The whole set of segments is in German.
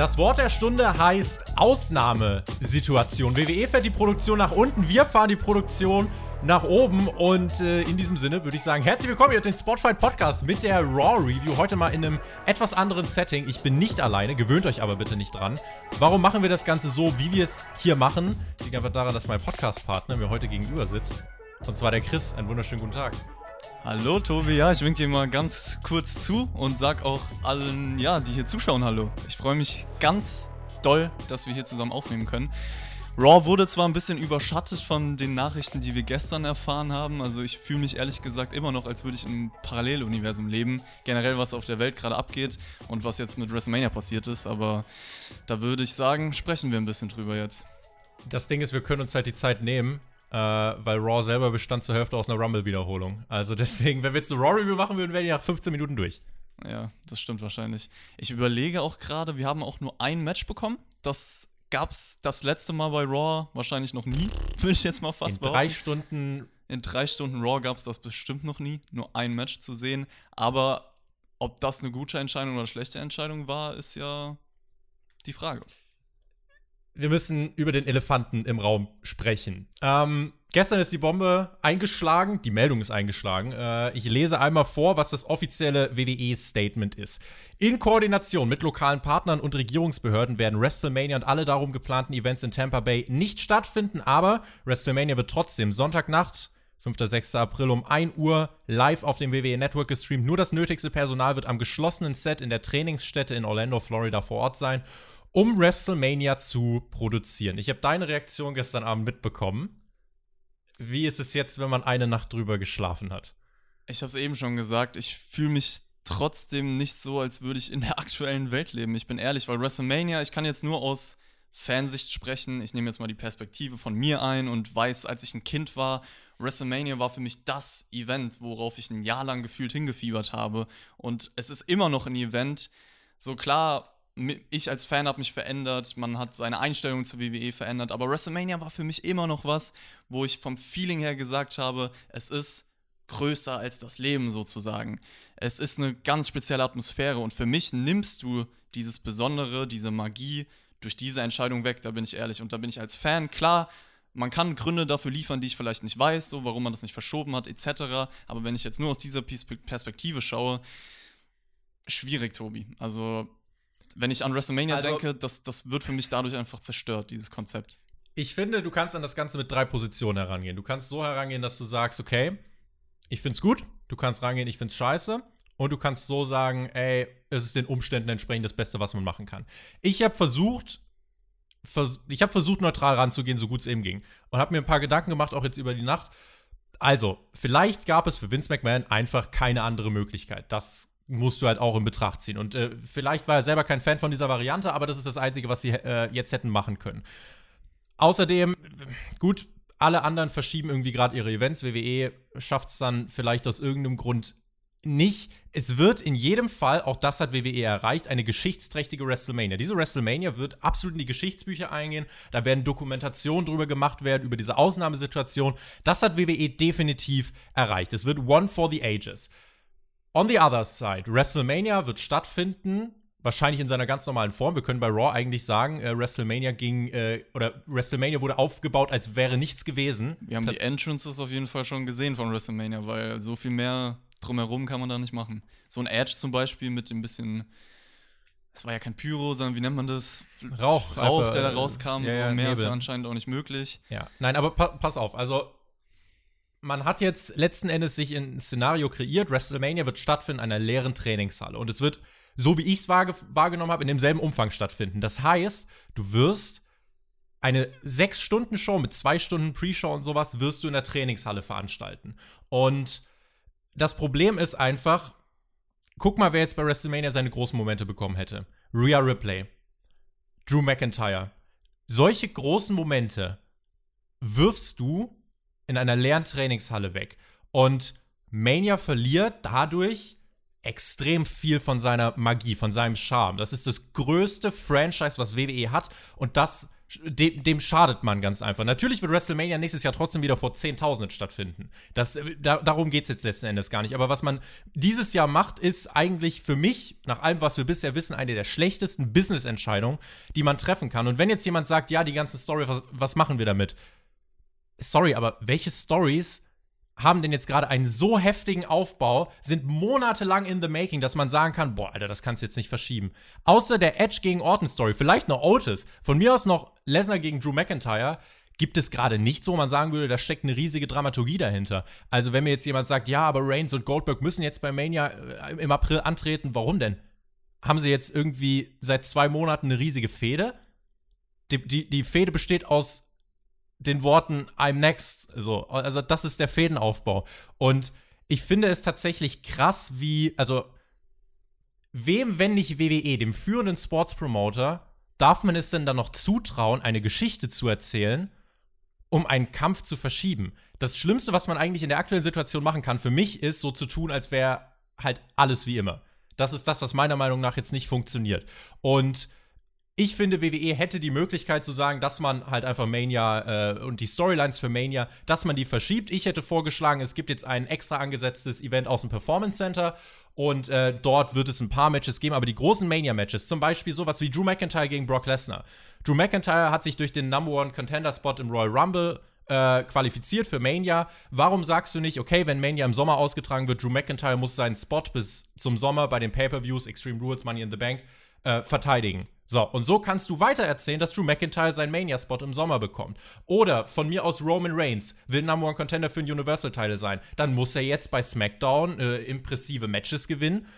Das Wort der Stunde heißt Ausnahmesituation. WWE fährt die Produktion nach unten, wir fahren die Produktion nach oben. Und äh, in diesem Sinne würde ich sagen, herzlich willkommen hier den Spotfight Podcast mit der Raw Review. Heute mal in einem etwas anderen Setting. Ich bin nicht alleine, gewöhnt euch aber bitte nicht dran. Warum machen wir das Ganze so, wie wir es hier machen? Liegt einfach daran, dass mein Podcast-Partner mir heute gegenüber sitzt. Und zwar der Chris. Einen wunderschönen guten Tag. Hallo Tobi, ja, ich wink dir mal ganz kurz zu und sag auch allen, ja, die hier zuschauen, hallo. Ich freue mich ganz doll, dass wir hier zusammen aufnehmen können. Raw wurde zwar ein bisschen überschattet von den Nachrichten, die wir gestern erfahren haben. Also ich fühle mich ehrlich gesagt immer noch, als würde ich im Paralleluniversum leben. Generell, was auf der Welt gerade abgeht und was jetzt mit WrestleMania passiert ist. Aber da würde ich sagen, sprechen wir ein bisschen drüber jetzt. Das Ding ist, wir können uns halt die Zeit nehmen, äh, weil Raw selber bestand zur Hälfte aus einer Rumble-Wiederholung. Also deswegen, wenn wir jetzt eine Raw-Review machen würden, wären die nach 15 Minuten durch. Ja, das stimmt wahrscheinlich. Ich überlege auch gerade, wir haben auch nur ein Match bekommen. Das gab es das letzte Mal bei Raw wahrscheinlich noch nie, würde ich jetzt mal fast In drei Stunden. In drei Stunden Raw gab es das bestimmt noch nie, nur ein Match zu sehen. Aber ob das eine gute Entscheidung oder eine schlechte Entscheidung war, ist ja die Frage wir müssen über den Elefanten im Raum sprechen. Ähm, gestern ist die Bombe eingeschlagen, die Meldung ist eingeschlagen. Äh, ich lese einmal vor, was das offizielle WWE-Statement ist. In Koordination mit lokalen Partnern und Regierungsbehörden werden WrestleMania und alle darum geplanten Events in Tampa Bay nicht stattfinden, aber WrestleMania wird trotzdem Sonntagnacht 5. 6. April um 1 Uhr live auf dem WWE Network gestreamt. Nur das nötigste Personal wird am geschlossenen Set in der Trainingsstätte in Orlando, Florida vor Ort sein um WrestleMania zu produzieren. Ich habe deine Reaktion gestern Abend mitbekommen. Wie ist es jetzt, wenn man eine Nacht drüber geschlafen hat? Ich habe es eben schon gesagt, ich fühle mich trotzdem nicht so, als würde ich in der aktuellen Welt leben. Ich bin ehrlich, weil WrestleMania, ich kann jetzt nur aus Fansicht sprechen. Ich nehme jetzt mal die Perspektive von mir ein und weiß, als ich ein Kind war, WrestleMania war für mich das Event, worauf ich ein Jahr lang gefühlt hingefiebert habe. Und es ist immer noch ein Event. So klar, ich als Fan habe mich verändert, man hat seine Einstellung zur WWE verändert, aber WrestleMania war für mich immer noch was, wo ich vom Feeling her gesagt habe, es ist größer als das Leben sozusagen. Es ist eine ganz spezielle Atmosphäre und für mich nimmst du dieses Besondere, diese Magie durch diese Entscheidung weg, da bin ich ehrlich. Und da bin ich als Fan, klar, man kann Gründe dafür liefern, die ich vielleicht nicht weiß, so warum man das nicht verschoben hat, etc. Aber wenn ich jetzt nur aus dieser Perspektive schaue, schwierig, Tobi. Also wenn ich an WrestleMania also, denke, das, das wird für mich dadurch einfach zerstört, dieses Konzept. Ich finde, du kannst an das Ganze mit drei Positionen herangehen. Du kannst so herangehen, dass du sagst, okay, ich find's gut. Du kannst rangehen, ich find's scheiße. Und du kannst so sagen, ey, es ist den Umständen entsprechend das Beste, was man machen kann. Ich habe versucht, vers ich habe versucht, neutral ranzugehen, so gut es eben ging. Und habe mir ein paar Gedanken gemacht, auch jetzt über die Nacht. Also, vielleicht gab es für Vince McMahon einfach keine andere Möglichkeit. Das musst du halt auch in Betracht ziehen. Und äh, vielleicht war er selber kein Fan von dieser Variante, aber das ist das Einzige, was sie äh, jetzt hätten machen können. Außerdem, gut, alle anderen verschieben irgendwie gerade ihre Events. WWE schafft es dann vielleicht aus irgendeinem Grund nicht. Es wird in jedem Fall, auch das hat WWE erreicht, eine geschichtsträchtige WrestleMania. Diese WrestleMania wird absolut in die Geschichtsbücher eingehen. Da werden Dokumentationen drüber gemacht werden, über diese Ausnahmesituation. Das hat WWE definitiv erreicht. Es wird One for the Ages. On the other side, WrestleMania wird stattfinden, wahrscheinlich in seiner ganz normalen Form. Wir können bei Raw eigentlich sagen, äh, WrestleMania ging, äh, oder WrestleMania wurde aufgebaut, als wäre nichts gewesen. Wir haben das die Entrances auf jeden Fall schon gesehen von WrestleMania, weil so viel mehr drumherum kann man da nicht machen. So ein Edge zum Beispiel mit dem bisschen, es war ja kein Pyro, sondern wie nennt man das? Rauch. Rauch, einfach, der da rauskam. Ja, so ja, mehr Nebel. ist ja anscheinend auch nicht möglich. Ja, nein, aber pa pass auf, also man hat jetzt letzten Endes sich ein Szenario kreiert. WrestleMania wird stattfinden in einer leeren Trainingshalle. Und es wird, so wie ich es wahr, wahrgenommen habe, in demselben Umfang stattfinden. Das heißt, du wirst eine sechs Stunden Show mit zwei Stunden Pre-Show und sowas wirst du in der Trainingshalle veranstalten. Und das Problem ist einfach, guck mal, wer jetzt bei WrestleMania seine großen Momente bekommen hätte. Rhea Ripley, Drew McIntyre, solche großen Momente wirfst du in einer leeren Trainingshalle weg. Und Mania verliert dadurch extrem viel von seiner Magie, von seinem Charme. Das ist das größte Franchise, was WWE hat. Und das dem, dem, schadet man ganz einfach. Natürlich wird WrestleMania nächstes Jahr trotzdem wieder vor Zehntausenden stattfinden. Das, äh, da, darum geht es jetzt letzten Endes gar nicht. Aber was man dieses Jahr macht, ist eigentlich für mich, nach allem, was wir bisher wissen, eine der schlechtesten Business-Entscheidungen, die man treffen kann. Und wenn jetzt jemand sagt, ja, die ganze Story, was, was machen wir damit? Sorry, aber welche Stories haben denn jetzt gerade einen so heftigen Aufbau, sind monatelang in the making, dass man sagen kann, boah, Alter, das kannst du jetzt nicht verschieben. Außer der Edge gegen Orton Story, vielleicht noch Otis, von mir aus noch Lesnar gegen Drew McIntyre, gibt es gerade nichts, wo man sagen würde, da steckt eine riesige Dramaturgie dahinter. Also wenn mir jetzt jemand sagt, ja, aber Reigns und Goldberg müssen jetzt bei Mania äh, im April antreten, warum denn? Haben sie jetzt irgendwie seit zwei Monaten eine riesige Fehde? Die, die, die Fehde besteht aus den Worten I'm next. So, also das ist der Fädenaufbau. Und ich finde es tatsächlich krass, wie, also wem, wenn nicht WWE, dem führenden Sportspromoter, darf man es denn dann noch zutrauen, eine Geschichte zu erzählen, um einen Kampf zu verschieben? Das Schlimmste, was man eigentlich in der aktuellen Situation machen kann, für mich ist, so zu tun, als wäre halt alles wie immer. Das ist das, was meiner Meinung nach jetzt nicht funktioniert. Und ich finde, WWE hätte die Möglichkeit zu sagen, dass man halt einfach Mania äh, und die Storylines für Mania, dass man die verschiebt. Ich hätte vorgeschlagen, es gibt jetzt ein extra angesetztes Event aus dem Performance Center und äh, dort wird es ein paar Matches geben, aber die großen Mania-Matches, zum Beispiel sowas wie Drew McIntyre gegen Brock Lesnar. Drew McIntyre hat sich durch den Number One Contender Spot im Royal Rumble äh, qualifiziert für Mania. Warum sagst du nicht, okay, wenn Mania im Sommer ausgetragen wird, Drew McIntyre muss seinen Spot bis zum Sommer bei den Pay-Per-Views, Extreme Rules, Money in the Bank, äh, verteidigen? So, und so kannst du weiter erzählen, dass Drew McIntyre seinen Mania-Spot im Sommer bekommt. Oder von mir aus Roman Reigns will Number One Contender für einen Universal-Title sein. Dann muss er jetzt bei SmackDown äh, impressive Matches gewinnen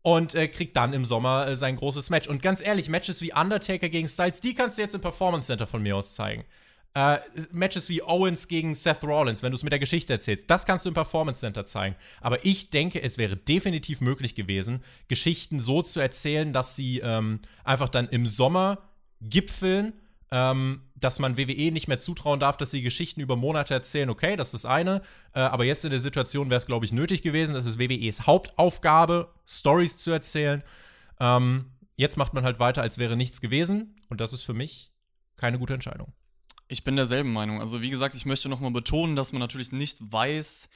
und äh, kriegt dann im Sommer äh, sein großes Match. Und ganz ehrlich, Matches wie Undertaker gegen Styles, die kannst du jetzt im Performance Center von mir aus zeigen. Äh, Matches wie Owens gegen Seth Rollins, wenn du es mit der Geschichte erzählst, das kannst du im Performance Center zeigen. Aber ich denke, es wäre definitiv möglich gewesen, Geschichten so zu erzählen, dass sie ähm, einfach dann im Sommer gipfeln, ähm, dass man WWE nicht mehr zutrauen darf, dass sie Geschichten über Monate erzählen. Okay, das ist das eine. Äh, aber jetzt in der Situation wäre es, glaube ich, nötig gewesen. Das ist WWEs Hauptaufgabe, Stories zu erzählen. Ähm, jetzt macht man halt weiter, als wäre nichts gewesen. Und das ist für mich keine gute Entscheidung. Ich bin derselben Meinung. Also wie gesagt, ich möchte nochmal betonen, dass man natürlich nicht weiß,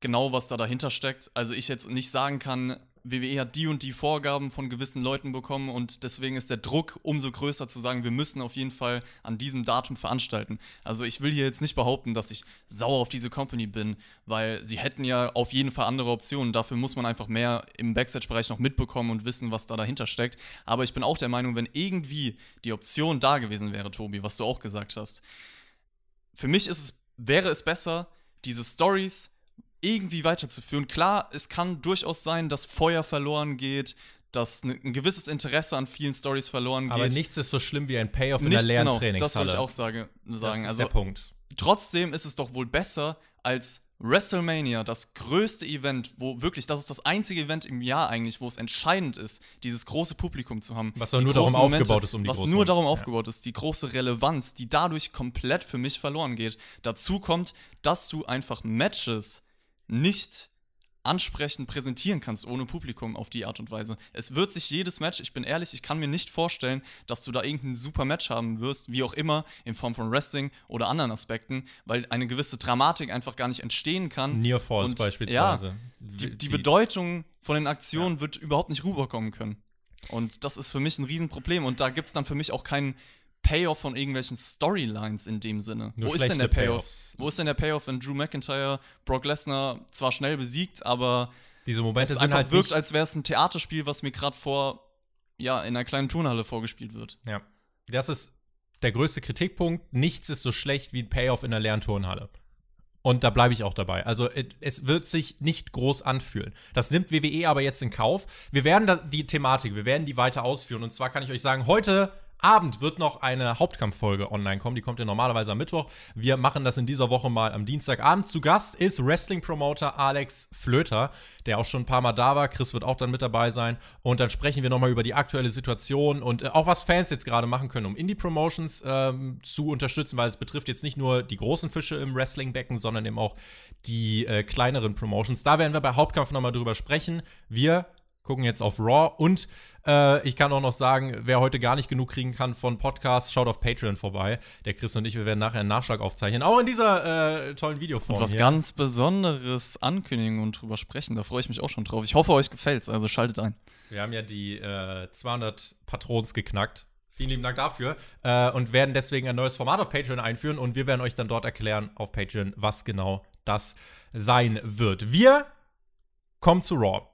genau was da dahinter steckt. Also ich jetzt nicht sagen kann, WWE hat die und die Vorgaben von gewissen Leuten bekommen und deswegen ist der Druck umso größer zu sagen, wir müssen auf jeden Fall an diesem Datum veranstalten. Also ich will hier jetzt nicht behaupten, dass ich sauer auf diese Company bin, weil sie hätten ja auf jeden Fall andere Optionen. Dafür muss man einfach mehr im Backstage-Bereich noch mitbekommen und wissen, was da dahinter steckt. Aber ich bin auch der Meinung, wenn irgendwie die Option da gewesen wäre, Tobi, was du auch gesagt hast, für mich ist es, wäre es besser, diese Stories irgendwie weiterzuführen. Klar, es kann durchaus sein, dass Feuer verloren geht, dass ein gewisses Interesse an vielen Stories verloren geht. Aber nichts ist so schlimm wie ein Payoff in der leeren genau, Trainingshalle. Das wollte ich auch sage, sagen. Das ist also, der Punkt. Trotzdem ist es doch wohl besser, als WrestleMania, das größte Event, wo wirklich, das ist das einzige Event im Jahr eigentlich, wo es entscheidend ist, dieses große Publikum zu haben. Was nur darum Momente, aufgebaut ist, um die Was nur darum ja. aufgebaut ist, die große Relevanz, die dadurch komplett für mich verloren geht. Dazu kommt, dass du einfach Matches nicht ansprechend präsentieren kannst ohne Publikum auf die Art und Weise. Es wird sich jedes Match, ich bin ehrlich, ich kann mir nicht vorstellen, dass du da irgendein super Match haben wirst, wie auch immer, in Form von Wrestling oder anderen Aspekten, weil eine gewisse Dramatik einfach gar nicht entstehen kann. Near Falls und, beispielsweise. Ja, die, die, die, Bedeutung von den Aktionen ja. wird überhaupt nicht rüberkommen können. Und das ist für mich ein Riesenproblem. Und da gibt es dann für mich auch keinen Payoff von irgendwelchen Storylines in dem Sinne. Nur Wo ist denn der Payoff? Payoffs. Wo ist denn der Payoff, wenn Drew McIntyre Brock Lesnar zwar schnell besiegt, aber diese Momente es einfach halt wirkt, als wäre es ein Theaterspiel, was mir gerade vor ja in einer kleinen Turnhalle vorgespielt wird. Ja, das ist der größte Kritikpunkt. Nichts ist so schlecht wie ein Payoff in einer leeren Turnhalle. Und da bleibe ich auch dabei. Also es wird sich nicht groß anfühlen. Das nimmt WWE aber jetzt in Kauf. Wir werden die Thematik, wir werden die weiter ausführen. Und zwar kann ich euch sagen, heute Abend wird noch eine Hauptkampffolge online kommen. Die kommt ja normalerweise am Mittwoch. Wir machen das in dieser Woche mal am Dienstagabend. Zu Gast ist Wrestling-Promoter Alex Flöter, der auch schon ein paar Mal da war. Chris wird auch dann mit dabei sein. Und dann sprechen wir nochmal über die aktuelle Situation und äh, auch was Fans jetzt gerade machen können, um Indie-Promotions ähm, zu unterstützen, weil es betrifft jetzt nicht nur die großen Fische im Wrestling-Becken, sondern eben auch die äh, kleineren Promotions. Da werden wir bei Hauptkampf nochmal drüber sprechen. Wir gucken jetzt auf Raw und äh, ich kann auch noch sagen, wer heute gar nicht genug kriegen kann von Podcasts, schaut auf Patreon vorbei. Der Chris und ich, wir werden nachher einen Nachschlag aufzeichnen, auch in dieser äh, tollen Videoform. Und was hier. ganz Besonderes ankündigen und drüber sprechen, da freue ich mich auch schon drauf. Ich hoffe, euch gefällt's, also schaltet ein. Wir haben ja die äh, 200 Patrons geknackt. Vielen lieben Dank dafür. Äh, und werden deswegen ein neues Format auf Patreon einführen und wir werden euch dann dort erklären auf Patreon, was genau das sein wird. Wir kommen zu Raw.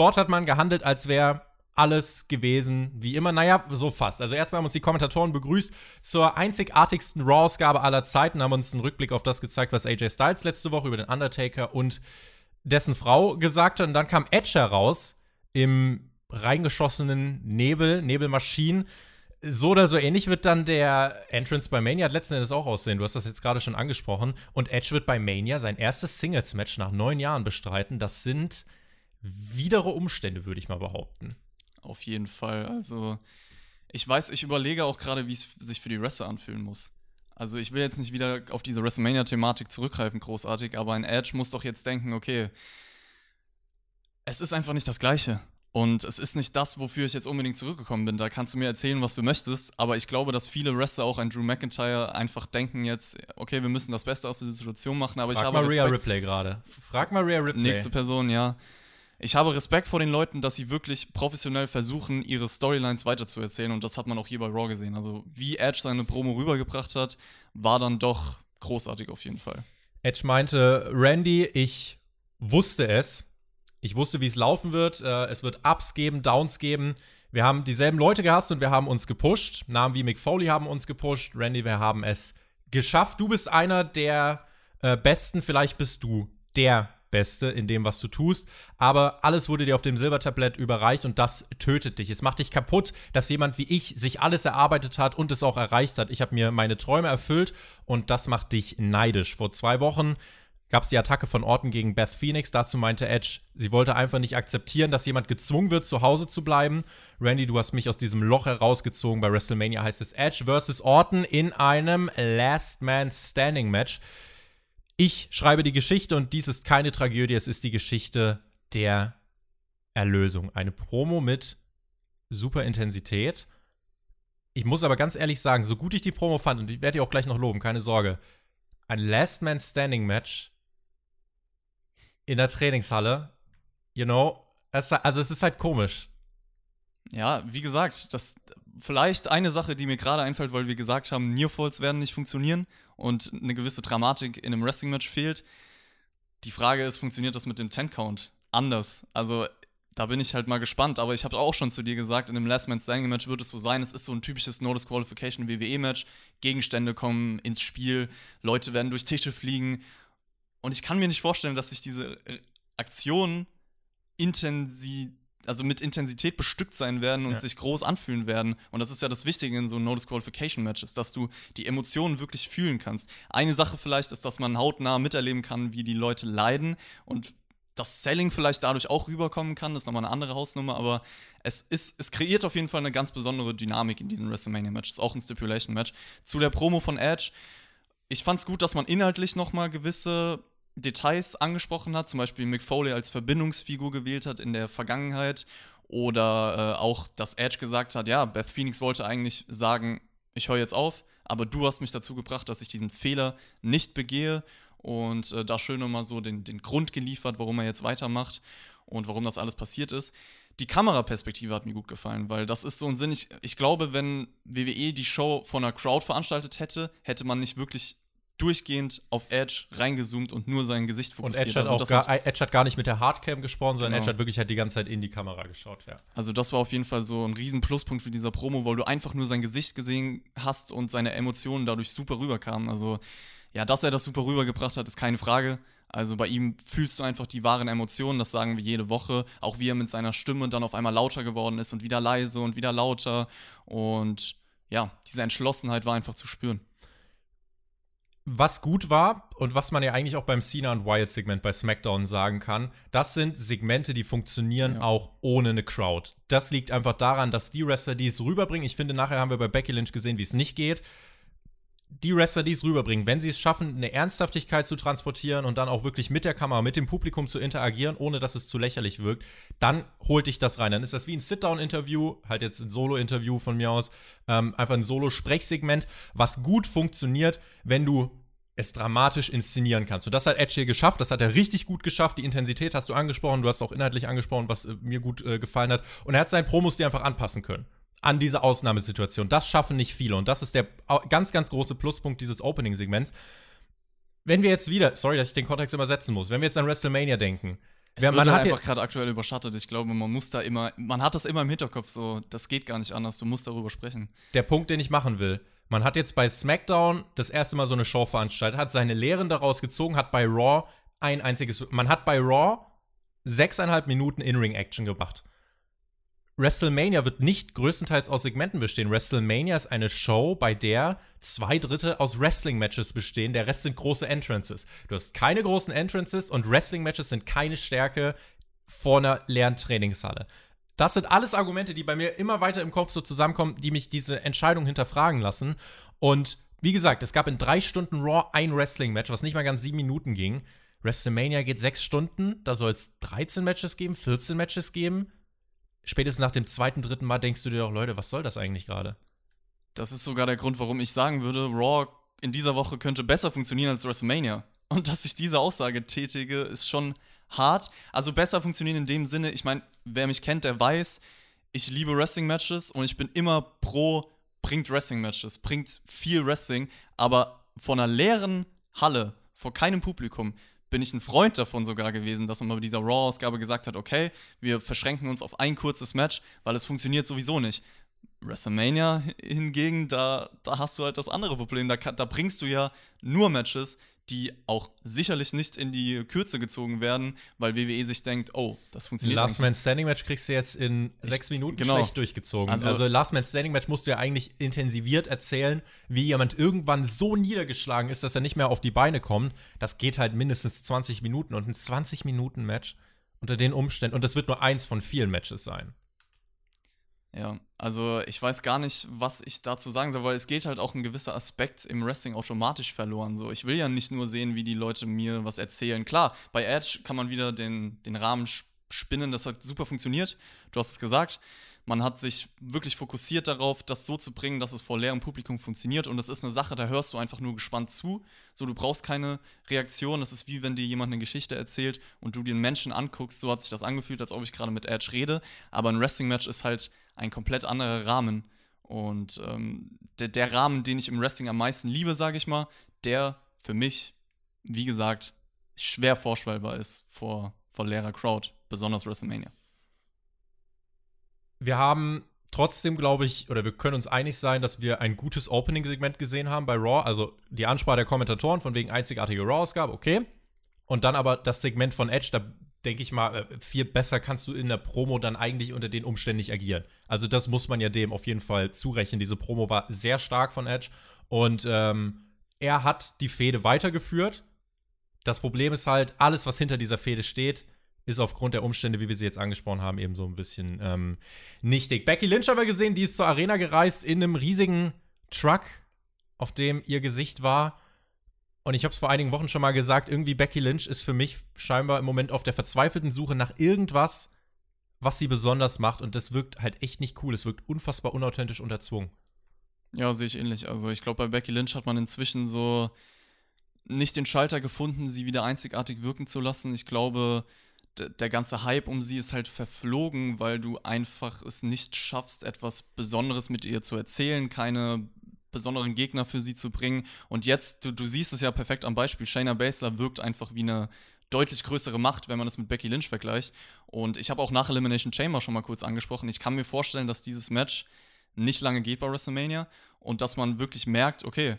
Dort hat man gehandelt, als wäre alles gewesen, wie immer. Naja, so fast. Also erstmal haben uns die Kommentatoren begrüßt zur einzigartigsten Raw-Ausgabe aller Zeiten, haben uns einen Rückblick auf das gezeigt, was AJ Styles letzte Woche über den Undertaker und dessen Frau gesagt hat. Und dann kam Edge heraus im reingeschossenen Nebel, Nebelmaschinen. So oder so ähnlich wird dann der Entrance bei Mania letzten Endes auch aussehen. Du hast das jetzt gerade schon angesprochen. Und Edge wird bei Mania sein erstes Singles-Match nach neun Jahren bestreiten. Das sind widere Umstände, würde ich mal behaupten. Auf jeden Fall. Also, ich weiß, ich überlege auch gerade, wie es sich für die Wrestler anfühlen muss. Also, ich will jetzt nicht wieder auf diese WrestleMania-Thematik zurückgreifen, großartig, aber ein Edge muss doch jetzt denken, okay, es ist einfach nicht das Gleiche. Und es ist nicht das, wofür ich jetzt unbedingt zurückgekommen bin. Da kannst du mir erzählen, was du möchtest. Aber ich glaube, dass viele Wrestler, auch ein Drew McIntyre, einfach denken jetzt, okay, wir müssen das Beste aus der Situation machen. Aber Frag ich habe mal Rhea Respekt. Ripley gerade. Frag mal Rhea Ripley. Nächste Person, ja. Ich habe Respekt vor den Leuten, dass sie wirklich professionell versuchen, ihre Storylines weiterzuerzählen. Und das hat man auch hier bei Raw gesehen. Also, wie Edge seine Promo rübergebracht hat, war dann doch großartig auf jeden Fall. Edge meinte, Randy, ich wusste es. Ich wusste, wie es laufen wird. Äh, es wird Ups geben, Downs geben. Wir haben dieselben Leute gehasst und wir haben uns gepusht. Namen wie Mick Foley haben uns gepusht. Randy, wir haben es geschafft. Du bist einer der äh, Besten. Vielleicht bist du der Beste in dem, was du tust. Aber alles wurde dir auf dem Silbertablett überreicht und das tötet dich. Es macht dich kaputt, dass jemand wie ich sich alles erarbeitet hat und es auch erreicht hat. Ich habe mir meine Träume erfüllt und das macht dich neidisch. Vor zwei Wochen gab es die Attacke von Orton gegen Beth Phoenix. Dazu meinte Edge, sie wollte einfach nicht akzeptieren, dass jemand gezwungen wird, zu Hause zu bleiben. Randy, du hast mich aus diesem Loch herausgezogen. Bei WrestleMania heißt es Edge versus Orton in einem Last Man Standing Match. Ich schreibe die Geschichte und dies ist keine Tragödie, es ist die Geschichte der Erlösung. Eine Promo mit super Intensität. Ich muss aber ganz ehrlich sagen, so gut ich die Promo fand, und ich werde die auch gleich noch loben, keine Sorge, ein Last Man Standing Match in der Trainingshalle, you know, es, also es ist halt komisch. Ja, wie gesagt, das vielleicht eine Sache, die mir gerade einfällt, weil wir gesagt haben, Nearfalls werden nicht funktionieren und eine gewisse Dramatik in einem Wrestling-Match fehlt. Die Frage ist, funktioniert das mit dem Ten-Count anders? Also, da bin ich halt mal gespannt, aber ich habe auch schon zu dir gesagt, in einem Last Man Standing Match wird es so sein, es ist so ein typisches No Disqualification WWE Match, Gegenstände kommen ins Spiel, Leute werden durch Tische fliegen und ich kann mir nicht vorstellen, dass sich diese Aktionen intensiv also mit Intensität bestückt sein werden und Ja. sich groß anfühlen werden. Und das ist ja das Wichtige in so No Disqualification Matches, dass du die Emotionen wirklich fühlen kannst. Eine Sache vielleicht ist, dass man hautnah miterleben kann, wie die Leute leiden und das Selling vielleicht dadurch auch rüberkommen kann, das ist nochmal eine andere Hausnummer, aber es ist, es kreiert auf jeden Fall eine ganz besondere Dynamik in diesen WrestleMania-Matches, auch ein Stipulation-Match. Zu der Promo von Edge, ich fand's gut, dass man inhaltlich nochmal gewisse Details angesprochen hat, zum Beispiel Mick Foley als Verbindungsfigur gewählt hat in der Vergangenheit oder äh, auch, dass Edge gesagt hat, ja, Beth Phoenix wollte eigentlich sagen, ich höre jetzt auf, aber du hast mich dazu gebracht, dass ich diesen Fehler nicht begehe und äh, da schön nochmal so den, den Grund geliefert, warum er jetzt weitermacht und warum das alles passiert ist. Die Kameraperspektive hat mir gut gefallen, weil das ist so ein Sinn. Ich, ich glaube, wenn WWE die Show von einer Crowd veranstaltet hätte, hätte man nicht wirklich durchgehend auf Edge reingezoomt und nur sein Gesicht Und fokussiert. Edge hat, also, gar, hat, Edge hat gar nicht mit der Hardcam gesprochen, sondern Genau. Edge hat wirklich halt die ganze Zeit in die Kamera geschaut, ja. also das war auf jeden Fall so ein riesen Pluspunkt für dieser Promo, weil du einfach nur sein Gesicht gesehen hast und seine Emotionen dadurch super rüberkamen. Also ja, dass er das super rübergebracht hat, ist keine Frage. Also bei ihm fühlst du einfach die wahren Emotionen, das sagen wir jede Woche. Auch wie er mit seiner Stimme dann auf einmal lauter geworden ist und wieder leise und wieder lauter. Und ja, diese Entschlossenheit war einfach zu spüren. Was gut war und was man ja eigentlich auch beim Cena und Wyatt-Segment bei SmackDown sagen kann, das sind Segmente, die funktionieren ja. auch ohne eine Crowd. Das liegt einfach daran, dass die Wrestler, die es rüberbringen, ich finde, nachher haben wir bei Becky Lynch gesehen, wie es nicht geht die Wrestler, die es rüberbringen, wenn sie es schaffen, eine Ernsthaftigkeit zu transportieren und dann auch wirklich mit der Kamera, mit dem Publikum zu interagieren, ohne dass es zu lächerlich wirkt, dann holt dich das rein. Dann ist das wie ein Sit-Down-Interview, halt jetzt ein Solo-Interview von mir aus, ähm, einfach ein Solo-Sprechsegment, was gut funktioniert, wenn du es dramatisch inszenieren kannst. Und das hat Edge hier geschafft, das hat er richtig gut geschafft. Die Intensität hast du angesprochen, du hast auch inhaltlich angesprochen, was äh, mir gut äh, gefallen hat. Und er hat seinen Promos die einfach anpassen können an diese Ausnahmesituation. Das schaffen nicht viele und das ist der ganz, ganz große Pluspunkt dieses Opening-Segments. Wenn wir jetzt wieder, sorry, dass ich den Kontext immer setzen muss, wenn wir jetzt an WrestleMania denken, es wird man halt einfach gerade aktuell überschattet. Ich glaube, man muss da immer, man hat das immer im Hinterkopf so, das geht gar nicht anders, du musst darüber sprechen. Der Punkt, den ich machen will, man hat jetzt bei SmackDown das erste Mal so eine Show veranstaltet, hat seine Lehren daraus gezogen, hat bei Raw ein einziges, man hat bei Raw sechseinhalb Minuten In-Ring-Action gemacht. WrestleMania wird nicht größtenteils aus Segmenten bestehen. WrestleMania ist eine Show, bei der zwei Drittel aus Wrestling-Matches bestehen. Der Rest sind große Entrances. Du hast keine großen Entrances und Wrestling-Matches sind keine Stärke vor einer leeren Trainingshalle. Das sind alles Argumente, die bei mir immer weiter im Kopf so zusammenkommen, die mich diese Entscheidung hinterfragen lassen. Und wie gesagt, es gab in drei Stunden Raw ein Wrestling-Match, was nicht mal ganz sieben Minuten ging. WrestleMania geht sechs Stunden, da soll es 13 Matches geben, 14 Matches geben spätestens nach dem zweiten, dritten Mal denkst du dir doch, Leute, was soll das eigentlich gerade? Das ist sogar der Grund, warum ich sagen würde, Raw in dieser Woche könnte besser funktionieren als WrestleMania. Und dass ich diese Aussage tätige, ist schon hart. Also besser funktionieren in dem Sinne, ich meine, wer mich kennt, der weiß, ich liebe Wrestling-Matches und ich bin immer pro, bringt Wrestling-Matches, bringt viel Wrestling, aber von einer leeren Halle, vor keinem Publikum, bin ich ein Freund davon sogar gewesen, dass man bei dieser Raw-Ausgabe gesagt hat, okay, wir verschränken uns auf ein kurzes Match, weil es funktioniert sowieso nicht. WrestleMania hingegen, da, da hast du halt das andere Problem. Da, da bringst du ja nur Matches, die auch sicherlich nicht in die Kürze gezogen werden, weil WWE sich denkt, oh, das funktioniert Last Man Standing Match kriegst du jetzt in ich, sechs Minuten genau. schlecht durchgezogen. Also, also, Last Man Standing Match musst du ja eigentlich intensiviert erzählen, wie jemand irgendwann so niedergeschlagen ist, dass er nicht mehr auf die Beine kommt. Das geht halt mindestens 20 Minuten und ein 20 Minuten Match unter den Umständen und das wird nur eins von vielen Matches sein. Ja, also ich weiß gar nicht, was ich dazu sagen soll, weil es geht halt auch ein gewisser Aspekt im Wrestling automatisch verloren. So, ich will ja nicht nur sehen, wie die Leute mir was erzählen. Klar, bei Edge kann man wieder den, den Rahmen spinnen, das hat super funktioniert. Du hast es gesagt. Man hat sich wirklich fokussiert darauf, das so zu bringen, dass es vor leerem Publikum funktioniert. Und das ist eine Sache, da hörst du einfach nur gespannt zu. So, du brauchst keine Reaktion. Das ist wie wenn dir jemand eine Geschichte erzählt und du den Menschen anguckst. So hat sich das angefühlt, als ob ich gerade mit Edge rede. Aber ein Wrestling-Match ist halt ein komplett anderer Rahmen. Und ähm, der, der Rahmen, den ich im Wrestling am meisten liebe, sage ich mal, der für mich, wie gesagt, schwer vorstellbar ist vor, vor leerer Crowd, besonders WrestleMania. Wir haben trotzdem, glaube ich, oder wir können uns einig sein, dass wir ein gutes Opening-Segment gesehen haben bei Raw. Also die Ansprache der Kommentatoren von wegen einzigartige Raw-Ausgabe, okay. Und dann aber das Segment von Edge, da denke ich mal, äh, viel besser kannst du in der Promo dann eigentlich unter den Umständen nicht agieren. Also das muss man ja dem auf jeden Fall zurechnen. Diese Promo war sehr stark von Edge und ähm, er hat die Fehde weitergeführt. Das Problem ist halt, alles, was hinter dieser Fehde steht, ist aufgrund der Umstände, wie wir sie jetzt angesprochen haben, eben so ein bisschen ähm, nichtig. Becky Lynch haben wir gesehen, die ist zur Arena gereist in einem riesigen Truck, auf dem ihr Gesicht war. Und ich habe es vor einigen Wochen schon mal gesagt, irgendwie Becky Lynch ist für mich scheinbar im Moment auf der verzweifelten Suche nach irgendwas, was sie besonders macht. Und das wirkt halt echt nicht cool. Es wirkt unfassbar unauthentisch und erzwungen. Ja, sehe ich ähnlich. Also ich glaube, bei Becky Lynch hat man inzwischen so nicht den Schalter gefunden, sie wieder einzigartig wirken zu lassen. Ich glaube, der ganze Hype um sie ist halt verflogen, weil du einfach es nicht schaffst, etwas Besonderes mit ihr zu erzählen, keine besonderen Gegner für sie zu bringen. Und jetzt, du, du siehst es ja perfekt am Beispiel, Shayna Baszler wirkt einfach wie eine deutlich größere Macht, wenn man das mit Becky Lynch vergleicht. Und ich habe auch nach Elimination Chamber schon mal kurz angesprochen. Ich kann mir vorstellen, dass dieses Match nicht lange geht bei WrestleMania und dass man wirklich merkt, okay,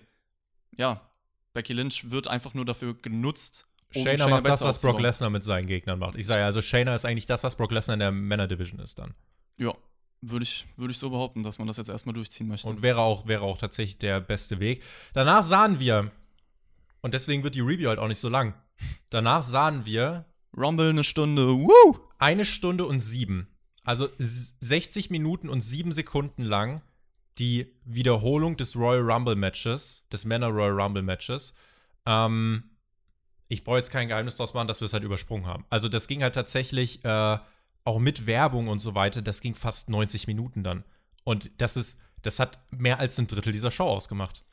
ja, Becky Lynch wird einfach nur dafür genutzt, um Shayna, Shayna macht das, was Brock Lesnar mit seinen Gegnern macht. Ich sage also, Shayna ist eigentlich das, was Brock Lesnar in der Männer Division ist dann. Ja, würde ich, würd ich so behaupten, dass man das jetzt erstmal durchziehen möchte. Und wäre auch, wäre auch tatsächlich der beste Weg. Danach sahen wir, und deswegen wird die Review halt auch nicht so lang. Danach sahen wir. Rumble eine Stunde, woo! Eine Stunde und sieben. Also 60 Minuten und sieben Sekunden lang die Wiederholung des Royal Rumble Matches, des Männer Royal Rumble Matches. Ähm, ich brauche jetzt kein Geheimnis draus machen, dass wir es halt übersprungen haben. Also das ging halt tatsächlich äh, auch mit Werbung und so weiter, das ging fast 90 Minuten dann. Und das ist, das hat mehr als ein Drittel dieser Show ausgemacht.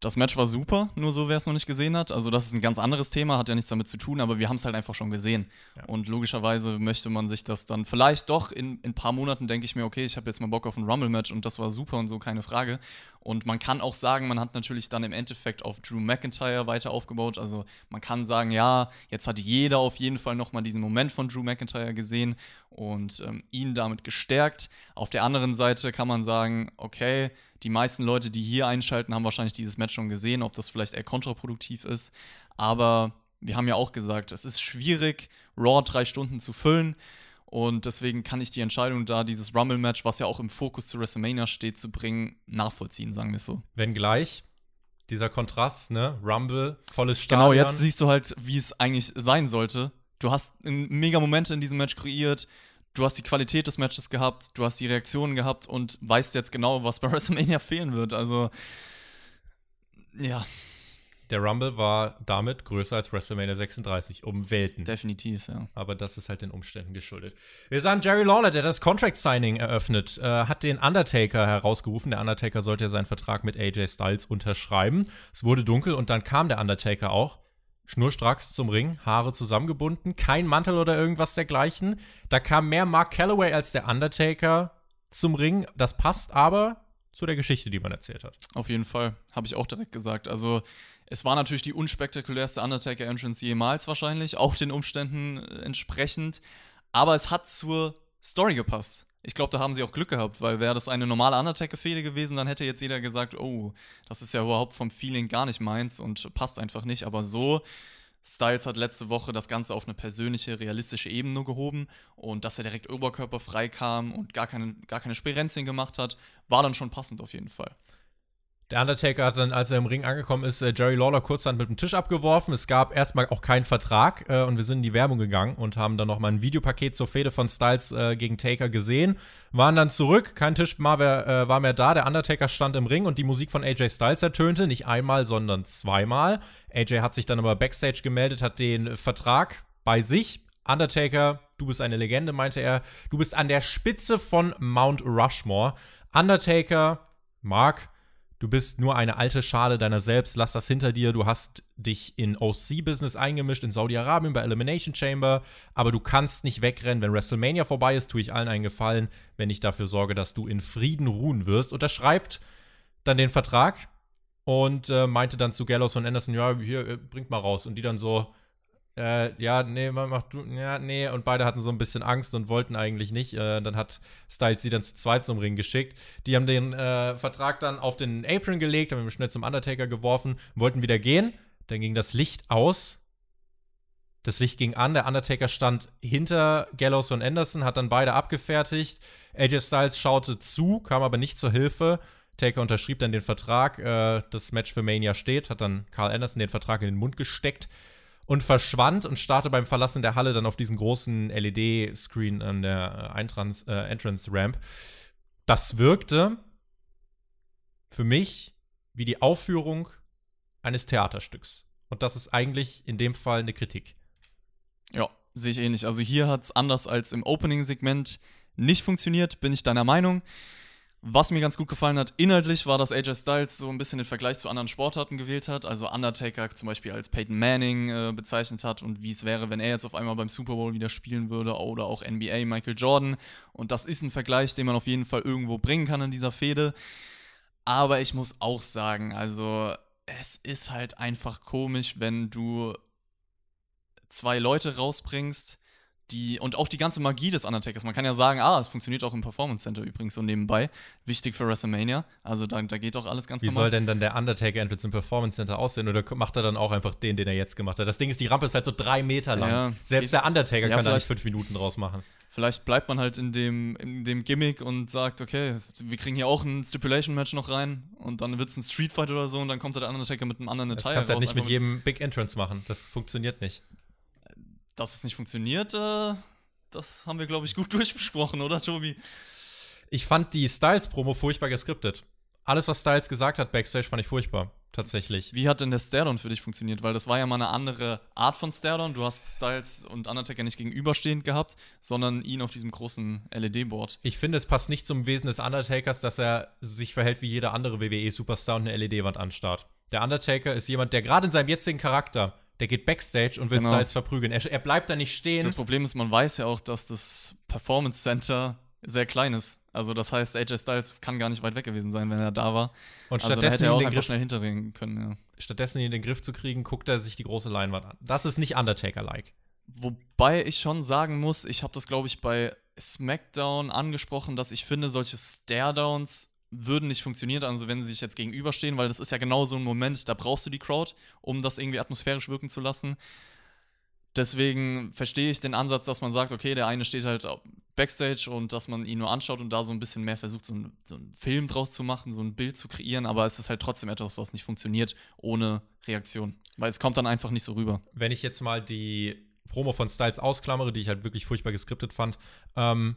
Das Match war super, nur so, wer es noch nicht gesehen hat. Also, das ist ein ganz anderes Thema, hat ja nichts damit zu tun, aber wir haben es halt einfach schon gesehen. Ja. Und logischerweise möchte man sich das dann vielleicht doch in, in ein paar Monaten, denke ich mir, okay, ich habe jetzt mal Bock auf ein Rumble-Match und das war super und so, keine Frage. Und man kann auch sagen, man hat natürlich dann im Endeffekt auf Drew McIntyre weiter aufgebaut. Also, man kann sagen, ja, jetzt hat jeder auf jeden Fall nochmal diesen Moment von Drew McIntyre gesehen und ähm, ihn damit gestärkt. Auf der anderen Seite kann man sagen, okay, die meisten Leute, die hier einschalten, haben wahrscheinlich dieses Match schon gesehen, ob das vielleicht eher kontraproduktiv ist. Aber wir haben ja auch gesagt, es ist schwierig, Raw drei Stunden zu füllen. Und deswegen kann ich die Entscheidung da, dieses Rumble-Match, was ja auch im Fokus zu WrestleMania steht, zu bringen, nachvollziehen, sagen wir es so. Wenn gleich dieser Kontrast, ne? Rumble, volles Stadion. Genau, jetzt siehst du halt, wie es eigentlich sein sollte. Du hast mega Momente in diesem Match kreiert du hast die Qualität des Matches gehabt, du hast die Reaktionen gehabt und weißt jetzt genau, was bei WrestleMania fehlen wird. Also, ja. Der Rumble war damit größer als WrestleMania 36, um Welten. Definitiv, ja. Aber das ist halt den Umständen geschuldet. Wir sahen Jerry Lawler, der das Contract Signing eröffnet, äh, hat den Undertaker herausgerufen. Der Undertaker sollte ja seinen Vertrag mit AJ Styles unterschreiben. Es wurde dunkel und dann kam der Undertaker auch schnurstracks zum Ring, Haare zusammengebunden, kein Mantel oder irgendwas dergleichen. Da kam mehr Mark Calloway als der Undertaker zum Ring. Das passt aber zu der Geschichte, die man erzählt hat. Auf jeden Fall, habe ich auch direkt gesagt. Also, es war natürlich die unspektakulärste Undertaker-Entrance jemals wahrscheinlich, auch den Umständen äh, entsprechend. Aber es hat zur Story gepasst ich glaube, da haben sie auch Glück gehabt, weil wäre das eine normale Undertaker-Fehde gewesen, dann hätte jetzt jeder gesagt, oh, das ist ja überhaupt vom Feeling gar nicht meins und passt einfach nicht. Aber so, Styles hat letzte Woche das Ganze auf eine persönliche, realistische Ebene gehoben und dass er direkt oberkörperfrei kam und gar keine, gar keine Spirenzien gemacht hat, war dann schon passend auf jeden Fall. Der Undertaker hat dann, als er im Ring angekommen ist, äh, Jerry Lawler kurz dann mit dem Tisch abgeworfen. Es gab erstmal auch keinen Vertrag äh, und wir sind in die Werbung gegangen und haben dann nochmal ein Videopaket zur Fehde von Styles äh, gegen Taker gesehen. Waren dann zurück, kein Tisch war mehr, äh, war mehr da. Der Undertaker stand im Ring und die Musik von AJ Styles ertönte. Nicht einmal, sondern zweimal. AJ hat sich dann aber backstage gemeldet, hat den Vertrag bei sich. Undertaker, du bist eine Legende, meinte er. Du bist an der Spitze von Mount Rushmore. Undertaker, Mark, Du bist nur eine alte Schale deiner selbst, lass das hinter dir. Du hast dich in OC-Business eingemischt, in Saudi-Arabien bei Elimination Chamber, aber du kannst nicht wegrennen. Wenn WrestleMania vorbei ist, tue ich allen einen Gefallen, wenn ich dafür sorge, dass du in Frieden ruhen wirst. Unterschreibt dann den Vertrag und äh, meinte dann zu Gallows und Anderson, ja, hier, äh, bringt mal raus. Und die dann so, äh, ja, nee, mach du, ja, nee. Und beide hatten so ein bisschen Angst und wollten eigentlich nicht. Äh, dann hat Styles sie dann zu zweit zum Ring geschickt. Die haben den äh, Vertrag dann auf den Apron gelegt, haben ihn schnell zum Undertaker geworfen, wollten wieder gehen. Dann ging das Licht aus. Das Licht ging an. Der Undertaker stand hinter Gallows und Anderson, hat dann beide abgefertigt. AJ Styles schaute zu, kam aber nicht zur Hilfe. Taker unterschrieb dann den Vertrag. Äh, das Match für Mania steht, hat dann Carl Anderson den Vertrag in den Mund gesteckt und verschwand und starrte beim Verlassen der Halle dann auf diesen großen LED-Screen an der äh, Eintrans äh, Entrance-Ramp. Das wirkte für mich wie die Aufführung eines Theaterstücks. Und das ist eigentlich in dem Fall eine Kritik. Ja, sehe ich ähnlich. Also hier hat es anders als im Opening-Segment nicht funktioniert, bin ich deiner Meinung. Was mir ganz gut gefallen hat, inhaltlich war, dass AJ Styles so ein bisschen den Vergleich zu anderen Sportarten gewählt hat. Also Undertaker zum Beispiel als Peyton Manning äh, bezeichnet hat und wie es wäre, wenn er jetzt auf einmal beim Super Bowl wieder spielen würde oder auch NBA Michael Jordan. Und das ist ein Vergleich, den man auf jeden Fall irgendwo bringen kann in dieser Fehde. Aber ich muss auch sagen, also es ist halt einfach komisch, wenn du zwei Leute rausbringst, die und auch die ganze Magie des Undertakers. Man kann ja sagen, ah, es funktioniert auch im Performance Center übrigens so nebenbei. Wichtig für WrestleMania. Also da, da geht auch alles ganz Wie normal. soll denn dann der Undertaker Entrance im Performance Center aussehen? Oder macht er dann auch einfach den, den er jetzt gemacht hat? Das Ding ist, die Rampe ist halt so drei Meter lang. Ja, Selbst geht- der Undertaker Ja, kann da nicht fünf Minuten draus machen. Vielleicht bleibt man halt in dem, in dem Gimmick und sagt, okay, wir kriegen hier auch ein Stipulation-Match noch rein und dann wird es ein Street Fight oder so und dann kommt der Undertaker mit einem anderen Das Attire kannst du halt nicht mit jedem Big Entrance machen. Das funktioniert nicht. Dass es nicht funktioniert, äh, das haben wir, glaube ich, gut durchbesprochen, oder, Tobi? Ich fand die Styles-Promo furchtbar geskriptet. Alles, was Styles gesagt hat backstage, fand ich furchtbar. Tatsächlich. Wie hat denn der Stairdown für dich funktioniert? Weil das war ja mal eine andere Art von Stairdown. Du hast Styles und Undertaker nicht gegenüberstehend gehabt, sondern ihn auf diesem großen LED-Board. Ich finde, es passt nicht zum Wesen des Undertakers, dass er sich verhält wie jeder andere WWE-Superstar und eine LED-Wand anstarrt. Der Undertaker ist jemand, der gerade in seinem jetzigen Charakter, der geht backstage und will Genau. Styles verprügeln. Er, er bleibt da nicht stehen. Das Problem ist, man weiß ja auch, dass das Performance Center sehr klein ist. Also das heißt, AJ Styles kann gar nicht weit weg gewesen sein, wenn er da war. und Also da stattdessen, hätte er auch einfach Griff, schnell hinterringen können, ja. stattdessen ihn in den Griff zu kriegen, guckt er sich die große Leinwand an. Das ist nicht Undertaker-like. Wobei ich schon sagen muss, ich habe das, glaube ich, bei SmackDown angesprochen, dass ich finde, solche Stare-Downs würden nicht funktionieren, also wenn sie sich jetzt gegenüberstehen, weil das ist ja genau so ein Moment, da brauchst du die Crowd, um das irgendwie atmosphärisch wirken zu lassen. Deswegen verstehe ich den Ansatz, dass man sagt, okay, der eine steht halt backstage und dass man ihn nur anschaut und da so ein bisschen mehr versucht, so, ein, so einen Film draus zu machen, so ein Bild zu kreieren, aber es ist halt trotzdem etwas, was nicht funktioniert ohne Reaktion, weil es kommt dann einfach nicht so rüber. Wenn ich jetzt mal die Promo von Styles ausklammere, die ich halt wirklich furchtbar geskriptet fand, ähm,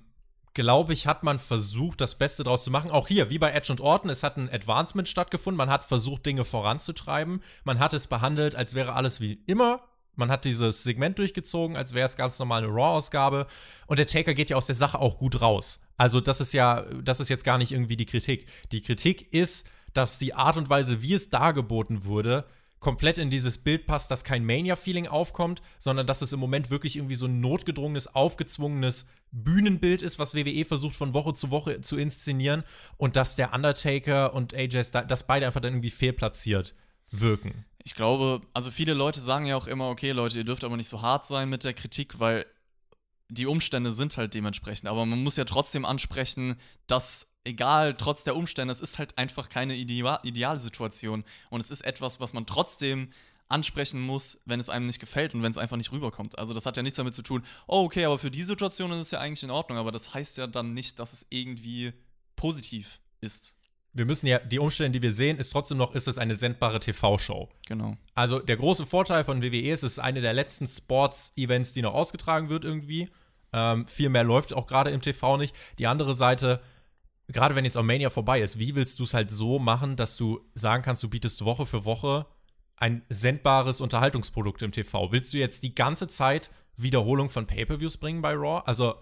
glaube ich, hat man versucht, das Beste draus zu machen. Auch hier, wie bei Edge und Orton, es hat ein Advancement stattgefunden. Man hat versucht, Dinge voranzutreiben. Man hat es behandelt, als wäre alles wie immer. Man hat dieses Segment durchgezogen, als wäre es ganz normal eine Raw-Ausgabe. Und der Taker geht ja aus der Sache auch gut raus. Also, das ist ja, das ist jetzt gar nicht irgendwie die Kritik. Die Kritik ist, dass die Art und Weise, wie es dargeboten wurde, komplett in dieses Bild passt, dass kein Mania-Feeling aufkommt, sondern dass es im Moment wirklich irgendwie so ein notgedrungenes, aufgezwungenes Bühnenbild ist, was WWE versucht von Woche zu Woche zu inszenieren und dass der Undertaker und AJ dass beide einfach dann irgendwie fehlplatziert wirken. Ich glaube, also viele Leute sagen ja auch immer, okay, Leute, ihr dürft aber nicht so hart sein mit der Kritik, weil die Umstände sind halt dementsprechend. Aber man muss ja trotzdem ansprechen, dass egal, trotz der Umstände, es ist halt einfach keine Idea Idealsituation. Und es ist etwas, was man trotzdem ansprechen muss, wenn es einem nicht gefällt und wenn es einfach nicht rüberkommt. Also das hat ja nichts damit zu tun, oh, okay, aber für die Situation ist es ja eigentlich in Ordnung, aber das heißt ja dann nicht, dass es irgendwie positiv ist. Wir müssen ja, die Umstände, die wir sehen, ist trotzdem noch, ist es eine sendbare TV-Show. Genau. Also der große Vorteil von WWE ist, es ist eine der letzten Sports-Events, die noch ausgetragen wird irgendwie. Ähm, viel mehr läuft auch gerade im TV nicht. Die andere Seite, gerade wenn jetzt auch Mania vorbei ist, wie willst du es halt so machen, dass du sagen kannst, du bietest Woche für Woche ein sendbares Unterhaltungsprodukt im TV? Willst du jetzt die ganze Zeit Wiederholung von Pay-per-Views bringen bei Raw? Also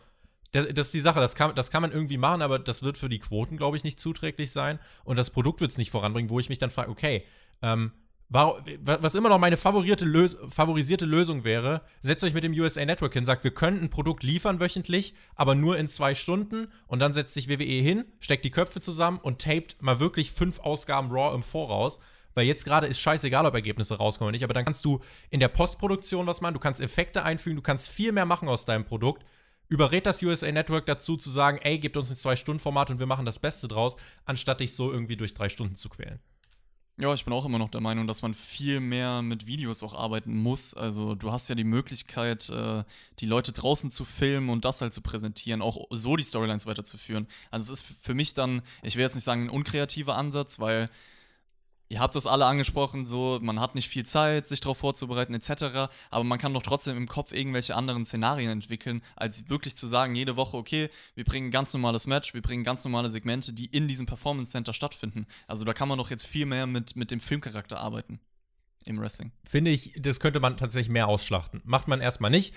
das, das ist die Sache, das kann, das kann man irgendwie machen, aber das wird für die Quoten, glaube ich, nicht zuträglich sein. Und das Produkt wird es nicht voranbringen, wo ich mich dann frage, okay, ähm, warum- was immer noch meine favorisierte, Lös favorisierte Lösung wäre, setzt euch mit dem USA Network hin, sagt, wir können ein Produkt liefern wöchentlich, aber nur in zwei Stunden und dann setzt sich WWE hin, steckt die Köpfe zusammen und tapet mal wirklich fünf Ausgaben Raw im Voraus. Weil jetzt gerade ist scheißegal, ob Ergebnisse rauskommen oder nicht, aber dann kannst du in der Postproduktion was machen, du kannst Effekte einfügen, du kannst viel mehr machen aus deinem Produkt überredet das USA Network dazu zu sagen, ey, gebt uns ein Zwei-Stunden-Format und wir machen das Beste draus, anstatt dich so irgendwie durch drei Stunden zu quälen. Ja, ich bin auch immer noch der Meinung, dass man viel mehr mit Videos auch arbeiten muss. Also du hast ja die Möglichkeit, äh, die Leute draußen zu filmen und das halt zu präsentieren, auch so die Storylines weiterzuführen. Also es ist für mich dann, ich will jetzt nicht sagen ein unkreativer Ansatz, weil ihr habt das alle angesprochen, so man hat nicht viel Zeit, sich darauf vorzubereiten etc. Aber man kann doch trotzdem im Kopf irgendwelche anderen Szenarien entwickeln, als wirklich zu sagen, jede Woche, okay, wir bringen ein ganz normales Match, wir bringen ganz normale Segmente, die in diesem Performance Center stattfinden. Also da kann man doch jetzt viel mehr mit, mit dem Filmcharakter arbeiten im Wrestling. Finde ich, das könnte man tatsächlich mehr ausschlachten. Macht man erstmal nicht.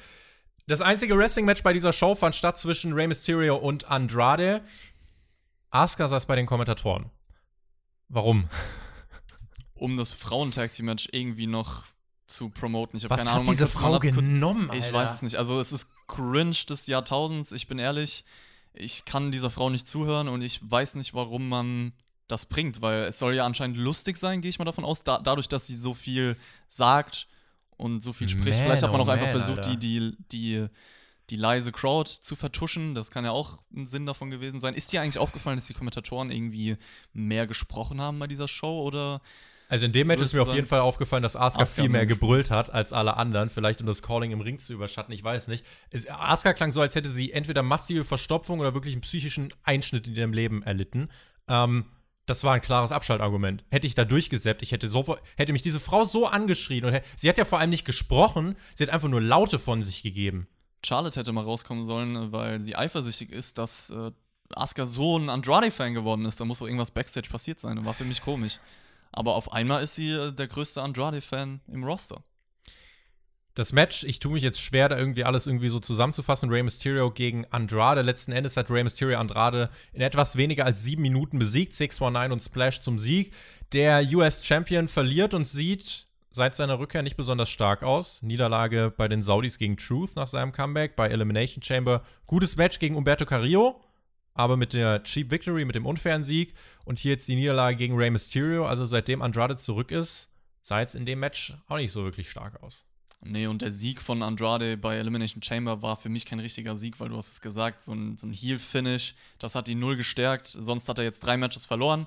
Das einzige Wrestling-Match bei dieser Show fand statt zwischen Rey Mysterio und Andrade. Asuka saß bei den Kommentatoren. Warum? Um das Frauen-Tag-Team-Match irgendwie noch zu promoten. Ich habe keine Ahnung, diese Frau hat's kurz- genommen, Ich weiß es nicht. Also es ist cringe des Jahrtausends, ich bin ehrlich. Ich kann dieser Frau nicht zuhören und ich weiß nicht, warum man das bringt, weil es soll ja anscheinend lustig sein, gehe ich mal davon aus, da, dadurch, dass sie so viel sagt und so viel spricht. Man, Vielleicht hat man oh auch einfach man, versucht, Alter. die, die, die, die leise Crowd zu vertuschen. Das kann ja auch ein Sinn davon gewesen sein. Ist dir eigentlich aufgefallen, dass die Kommentatoren irgendwie mehr gesprochen haben bei dieser Show oder also in dem Match ist mir auf jeden Fall aufgefallen, dass Asuka, Asuka viel mehr gebrüllt hat als alle anderen, vielleicht um das Calling im Ring zu überschatten, ich weiß nicht. Es, Asuka klang so, als hätte sie entweder massive Verstopfung oder wirklich einen psychischen Einschnitt in ihrem Leben erlitten. Ähm, das war ein klares Abschaltargument. Hätte ich da durchgesäppt, ich hätte sofort, hätte mich diese Frau so angeschrien und sie hat ja vor allem nicht gesprochen, sie hat einfach nur Laute von sich gegeben. Charlotte hätte mal rauskommen sollen, weil sie eifersüchtig ist, dass äh, Asuka so ein Andrade-Fan geworden ist. Da muss doch irgendwas Backstage passiert sein. Das war für mich komisch. Aber auf einmal ist sie äh, der größte Andrade-Fan im Roster. Das Match, ich tue mich jetzt schwer, da irgendwie alles irgendwie so zusammenzufassen. Rey Mysterio gegen Andrade. Letzten Endes hat Rey Mysterio Andrade in etwas weniger als sieben Minuten besiegt. 619 und Splash zum Sieg. Der US Champion verliert und sieht seit seiner Rückkehr nicht besonders stark aus. Niederlage bei den Saudis gegen Truth nach seinem Comeback. Bei Elimination Chamber gutes Match gegen Umberto Carrillo aber mit der Cheap Victory, mit dem unfairen Sieg und hier jetzt die Niederlage gegen Rey Mysterio. Also seitdem Andrade zurück ist, sah jetzt in dem Match auch nicht so wirklich stark aus. Nee, und der Sieg von Andrade bei Elimination Chamber war für mich kein richtiger Sieg, weil du hast es gesagt, so ein, so ein Heel-Finish, das hat ihn null gestärkt. Sonst hat er jetzt drei Matches verloren.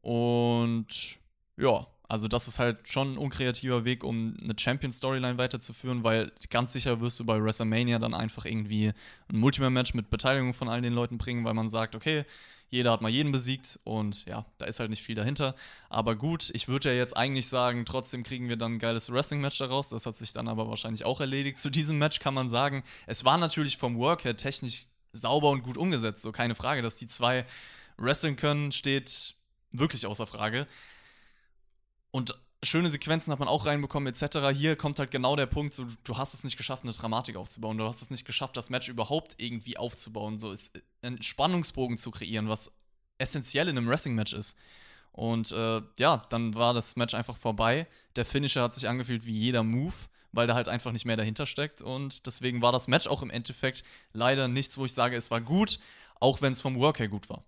Und ja, also das ist halt schon ein unkreativer Weg, um eine Champion-Storyline weiterzuführen, weil ganz sicher wirst du bei WrestleMania dann einfach irgendwie ein Multiman-Match mit Beteiligung von all den Leuten bringen, weil man sagt, okay, jeder hat mal jeden besiegt und ja, da ist halt nicht viel dahinter. Aber gut, ich würde ja jetzt eigentlich sagen, trotzdem kriegen wir dann ein geiles Wrestling-Match daraus. Das hat sich dann aber wahrscheinlich auch erledigt. Zu diesem Match kann man sagen, es war natürlich vom Work her technisch sauber und gut umgesetzt. So keine Frage, dass die zwei wrestling können, steht wirklich außer Frage. Und schöne Sequenzen hat man auch reinbekommen, etc. Hier kommt halt genau der Punkt, so, du hast es nicht geschafft, eine Dramatik aufzubauen. Du hast es nicht geschafft, das Match überhaupt irgendwie aufzubauen. So ist einen Spannungsbogen zu kreieren, was essentiell in einem Wrestling-Match ist. Und äh, ja, dann war das Match einfach vorbei. Der Finisher hat sich angefühlt wie jeder Move, weil da halt einfach nicht mehr dahinter steckt. Und deswegen war das Match auch im Endeffekt leider nichts, wo ich sage, es war gut, auch wenn es vom Work her gut war.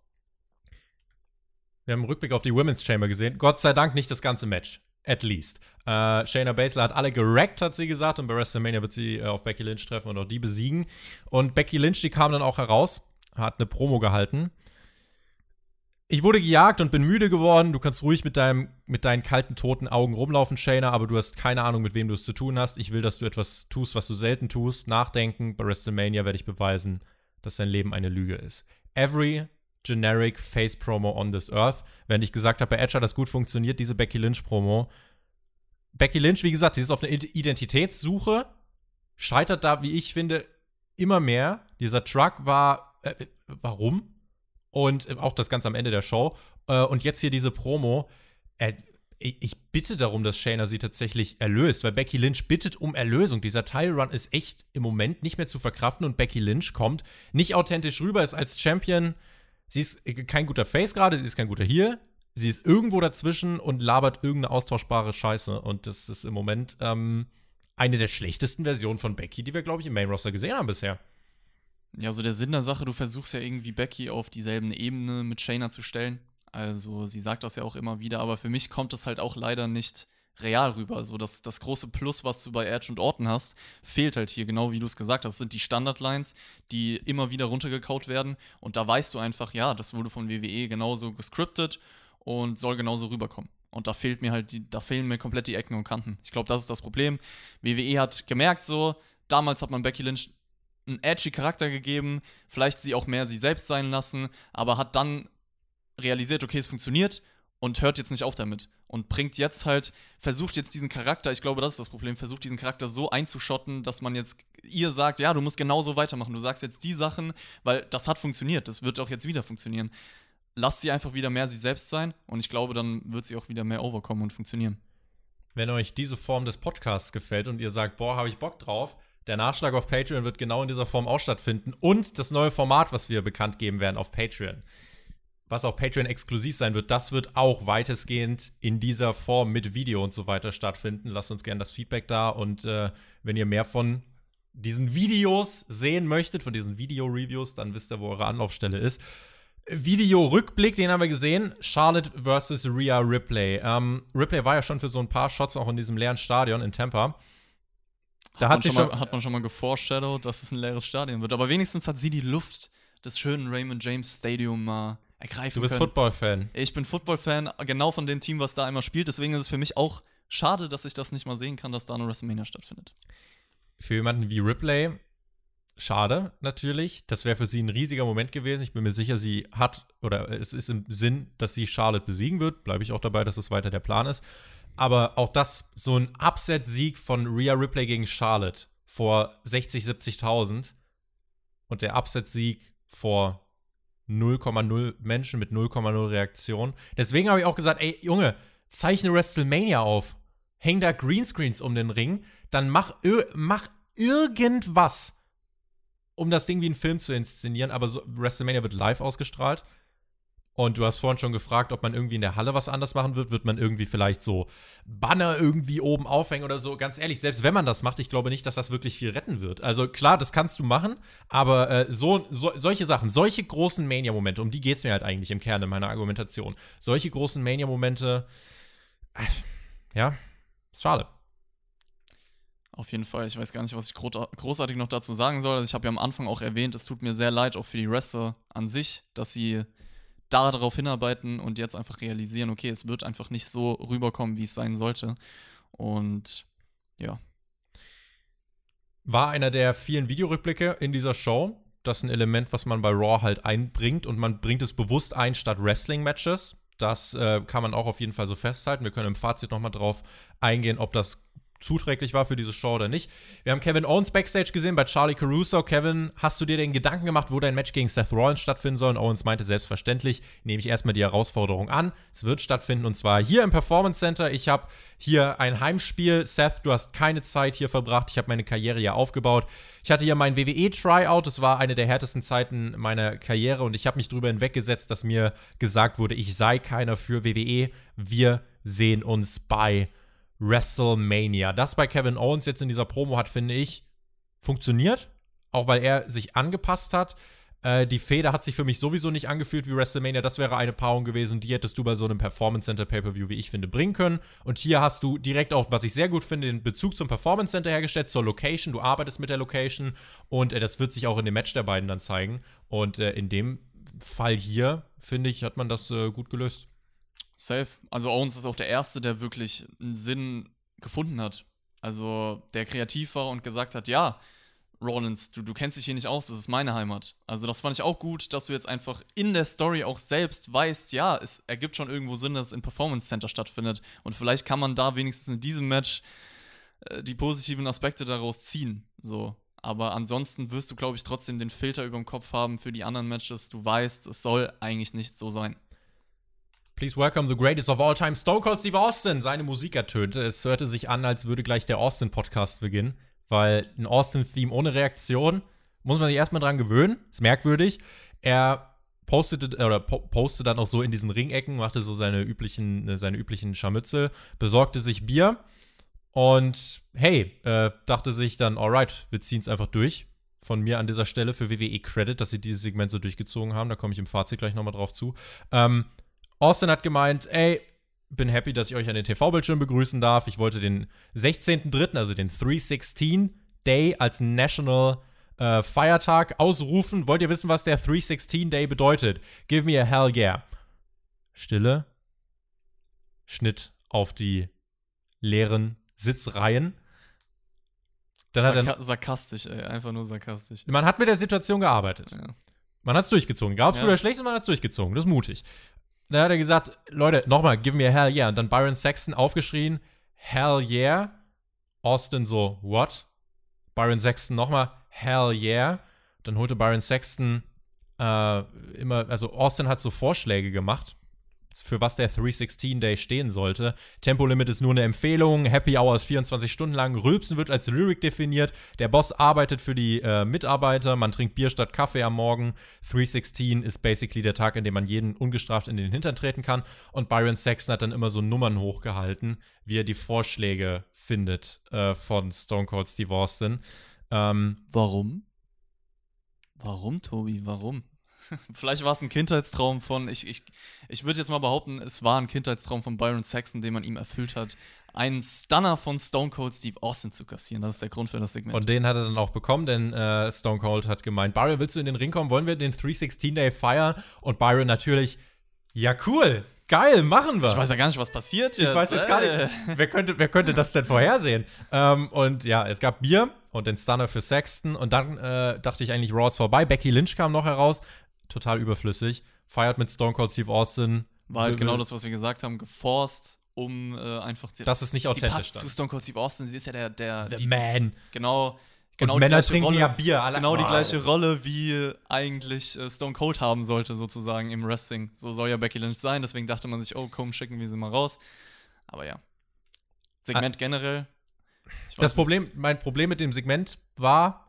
Wir haben einen Rückblick auf die Women's Chamber gesehen. Gott sei Dank nicht das ganze Match. At least. Äh, Shayna Baszler hat alle gerackt, hat sie gesagt. Und bei WrestleMania wird sie äh, auf Becky Lynch treffen und auch die besiegen. Und Becky Lynch, die kam dann auch heraus, hat eine Promo gehalten. Ich wurde gejagt und bin müde geworden. Du kannst ruhig mit, deinem, mit deinen kalten, toten Augen rumlaufen, Shayna, aber du hast keine Ahnung, mit wem du es zu tun hast. Ich will, dass du etwas tust, was du selten tust. Nachdenken. Bei WrestleMania werde ich beweisen, dass dein Leben eine Lüge ist. Every generic Face Promo on this Earth. Wenn ich gesagt habe, bei Edge hat das gut funktioniert, diese Becky Lynch Promo. Becky Lynch, wie gesagt, die ist auf einer Identitätssuche, scheitert da, wie ich finde, immer mehr. Dieser Truck war, äh, warum? Und äh, auch das ganz am Ende der Show. Äh, und jetzt hier diese Promo. Äh, ich bitte darum, dass Shayna sie tatsächlich erlöst, weil Becky Lynch bittet um Erlösung. Dieser Tile Run ist echt im Moment nicht mehr zu verkraften und Becky Lynch kommt nicht authentisch rüber, ist als Champion Sie ist kein guter Face gerade, sie ist kein guter Heel. Sie ist irgendwo dazwischen und labert irgendeine austauschbare Scheiße. Und das ist im Moment ähm, eine der schlechtesten Versionen von Becky, die wir, glaube ich, im Main Roster gesehen haben bisher. Ja, so der Sinn der Sache, du versuchst ja irgendwie Becky auf dieselben Ebene mit Shayna zu stellen. Also sie sagt das ja auch immer wieder, aber für mich kommt das halt auch leider nicht real rüber. Also das, das große Plus, was du bei Edge und Orton hast, fehlt halt hier, genau wie du es gesagt hast. Das sind die Standardlines, die immer wieder runtergekaut werden. Und da weißt du einfach, ja, das wurde von WWE genauso gescriptet und soll genauso rüberkommen. Und da fehlt mir halt, die, da fehlen mir komplett die Ecken und Kanten. Ich glaube, das ist das Problem. WWE hat gemerkt so, damals hat man Becky Lynch einen edgy Charakter gegeben, vielleicht sie auch mehr sie selbst sein lassen, aber hat dann realisiert, okay, es funktioniert und hört jetzt nicht auf damit und bringt jetzt halt, versucht jetzt diesen Charakter, ich glaube, das ist das Problem, versucht diesen Charakter so einzuschotten, dass man jetzt ihr sagt, ja, du musst genauso weitermachen. Du sagst jetzt die Sachen, weil das hat funktioniert, das wird auch jetzt wieder funktionieren. Lasst sie einfach wieder mehr sie selbst sein und ich glaube, dann wird sie auch wieder mehr overkommen und funktionieren. Wenn euch diese Form des Podcasts gefällt und ihr sagt, boah, habe ich Bock drauf, der Nachschlag auf Patreon wird genau in dieser Form auch stattfinden und das neue Format, was wir bekannt geben werden auf Patreon was auch Patreon exklusiv sein wird, das wird auch weitestgehend in dieser Form mit Video und so weiter stattfinden. Lasst uns gerne das Feedback da und äh, wenn ihr mehr von diesen Videos sehen möchtet, von diesen Video-Reviews, dann wisst ihr, wo eure Anlaufstelle ist. Video-Rückblick, den haben wir gesehen. Charlotte versus Rhea Ripley. Ähm, Ripley war ja schon für so ein paar Shots auch in diesem leeren Stadion in Tampa. Da hat, hat man schon. mal, hat man schon mal geforeshadowed, dass es ein leeres Stadion wird. Aber wenigstens hat sie die Luft des schönen Raymond James Stadium mal ergreifen Du bist. Football-Fan. Ich bin Football-Fan, genau von dem Team, was da einmal spielt. Deswegen ist es für mich auch schade, dass ich das nicht mal sehen kann, dass da eine WrestleMania stattfindet. Für jemanden wie Ripley, schade natürlich. Das wäre für sie ein riesiger Moment gewesen. Ich bin mir sicher, sie hat, oder es ist im Sinn, dass sie Charlotte besiegen wird. Bleibe ich auch dabei, dass das weiter der Plan ist. Aber auch das, so ein Upset-Sieg von Rhea Ripley gegen Charlotte vor 60, 70.000 und der Upset-Sieg vor 0,0 Menschen mit 0,0 Reaktion. Deswegen habe ich auch gesagt, ey, Junge, zeichne WrestleMania auf. Häng da Greenscreens um den Ring, dann mach, mach irgendwas, um das Ding wie einen Film zu inszenieren. Aber so, WrestleMania wird live ausgestrahlt. Und du hast vorhin schon gefragt, ob man irgendwie in der Halle was anders machen wird. Wird man irgendwie vielleicht so Banner irgendwie oben aufhängen oder so? Ganz ehrlich, selbst wenn man das macht, ich glaube nicht, dass das wirklich viel retten wird. Also klar, das kannst du machen, aber äh, so, so, solche Sachen, solche großen Mania-Momente, um die geht es mir halt eigentlich im Kern in meiner Argumentation. Solche großen Mania-Momente, äh, ja, schade. Auf jeden Fall. Ich weiß gar nicht, was ich gro großartig noch dazu sagen soll. Also ich habe ja am Anfang auch erwähnt, es tut mir sehr leid, auch für die Wrestler an sich, dass sie darauf hinarbeiten und jetzt einfach realisieren, okay, es wird einfach nicht so rüberkommen, wie es sein sollte. Und ja. War einer der vielen Videorückblicke in dieser Show. Das ist ein Element, was man bei Raw halt einbringt und man bringt es bewusst ein statt Wrestling-Matches. Das äh, kann man auch auf jeden Fall so festhalten. Wir können im Fazit nochmal drauf eingehen, ob das zuträglich war für diese Show oder nicht. Wir haben Kevin Owens backstage gesehen bei Charlie Caruso. Kevin, hast du dir den Gedanken gemacht, wo dein Match gegen Seth Rollins stattfinden soll? Und Owens meinte selbstverständlich, nehme ich erstmal die Herausforderung an. Es wird stattfinden und zwar hier im Performance Center. Ich habe hier ein Heimspiel. Seth, du hast keine Zeit hier verbracht. Ich habe meine Karriere ja aufgebaut. Ich hatte hier mein WWE-Tryout. Das war eine der härtesten Zeiten meiner Karriere und ich habe mich darüber hinweggesetzt, dass mir gesagt wurde, ich sei keiner für WWE. Wir sehen uns bei WrestleMania. Das bei Kevin Owens jetzt in dieser Promo hat, finde ich, funktioniert. Auch weil er sich angepasst hat. Äh, die Feder hat sich für mich sowieso nicht angefühlt wie WrestleMania. Das wäre eine Paarung gewesen, die hättest du bei so einem Performance Center Pay-Per-View, wie ich finde, bringen können. Und hier hast du direkt auch, was ich sehr gut finde, den Bezug zum Performance Center hergestellt, zur Location. Du arbeitest mit der Location und äh, das wird sich auch in dem Match der beiden dann zeigen. Und äh, in dem Fall hier, finde ich, hat man das äh, gut gelöst. Safe. Also Owens ist auch der Erste, der wirklich einen Sinn gefunden hat. Also der kreativ war und gesagt hat, ja, Rollins, du, du kennst dich hier nicht aus, das ist meine Heimat. Also das fand ich auch gut, dass du jetzt einfach in der Story auch selbst weißt, ja, es ergibt schon irgendwo Sinn, dass es im Performance Center stattfindet. Und vielleicht kann man da wenigstens in diesem Match äh, die positiven Aspekte daraus ziehen. So. Aber ansonsten wirst du, glaube ich, trotzdem den Filter über dem Kopf haben für die anderen Matches. Du weißt, es soll eigentlich nicht so sein. Please welcome the greatest of all time, Stone Cold Steve Austin. Seine Musik ertönte. Es hörte sich an, als würde gleich der Austin-Podcast beginnen, weil ein Austin-Theme ohne Reaktion muss man sich erstmal dran gewöhnen. Ist merkwürdig. Er postete oder po postet dann auch so in diesen Ringecken, machte so seine üblichen, seine üblichen Scharmützel, besorgte sich Bier und hey, äh, dachte sich dann, alright, wir ziehen es einfach durch. Von mir an dieser Stelle für WWE Credit, dass sie dieses Segment so durchgezogen haben. Da komme ich im Fazit gleich nochmal drauf zu. Ähm, Austin hat gemeint, ey, bin happy, dass ich euch an den TV-Bildschirm begrüßen darf. Ich wollte den 16.03., also den 316 Day als National äh, Feiertag ausrufen. Wollt ihr wissen, was der 316 Day bedeutet? Give me a hell yeah. Stille. Schnitt auf die leeren Sitzreihen. Dann hat Sarka er, sarkastisch, ey. Einfach nur sarkastisch. man hat mit der Situation gearbeitet. Ja. Man hat es durchgezogen. Egal, ob es Ja. gut oder schlecht ist, man hat es durchgezogen. Das ist mutig. Dann hat er gesagt, Leute, nochmal, give me a hell yeah. Und dann Byron Saxton aufgeschrien, hell yeah. Austin so, what? Byron Saxton nochmal, hell yeah. Dann holte Byron Saxton äh, immer, also Austin hat so Vorschläge gemacht, für was der 316 Day stehen sollte. Tempolimit ist nur eine Empfehlung, Happy Hour ist 24 Stunden lang, Rülpsen wird als Lyric definiert, der Boss arbeitet für die äh, Mitarbeiter, man trinkt Bier statt Kaffee am Morgen. 316 ist basically der Tag, an dem man jeden ungestraft in den Hintern treten kann. Und Byron Saxon hat dann immer so Nummern hochgehalten, wie er die Vorschläge findet äh, von Stone Cold Steve Austin. Ähm, Warum? Warum, Tobi? Warum? Vielleicht war es ein Kindheitstraum von, ich, ich, ich würde jetzt mal behaupten, es war ein Kindheitstraum von Byron Saxon, den man ihm erfüllt hat, einen Stunner von Stone Cold Steve Austin zu kassieren. Das ist der Grund für das Segment. Und den hat er dann auch bekommen, denn äh, Stone Cold hat gemeint, Byron, willst du in den Ring kommen? Wollen wir den 316-Day feiern? Und Byron natürlich, ja cool, geil, machen wir. Ich weiß ja gar nicht, was passiert jetzt. Ich weiß jetzt gar nicht, wer könnte, wer könnte das denn vorhersehen? ähm, und ja, es gab Bier und den Stunner für Sexton und dann äh, dachte ich eigentlich, Raw ist vorbei. Becky Lynch kam noch heraus, total überflüssig, feiert mit Stone Cold Steve Austin. War halt genau das, was wir gesagt haben, geforst, um äh, einfach. Das ist nicht authentisch. Sie passt dann. zu Stone Cold Steve Austin, sie ist ja der. der The die, Man. Genau. Genau und Männer trinken Rolle, ja Bier. Alle, Genau die Oh. gleiche Rolle, wie eigentlich äh, Stone Cold haben sollte, sozusagen im Wrestling. So soll ja Becky Lynch sein, deswegen dachte man sich, oh komm, schicken wir sie mal raus. Aber ja. Segment generell. ich weiß Das Problem, mein Problem mit dem Segment war,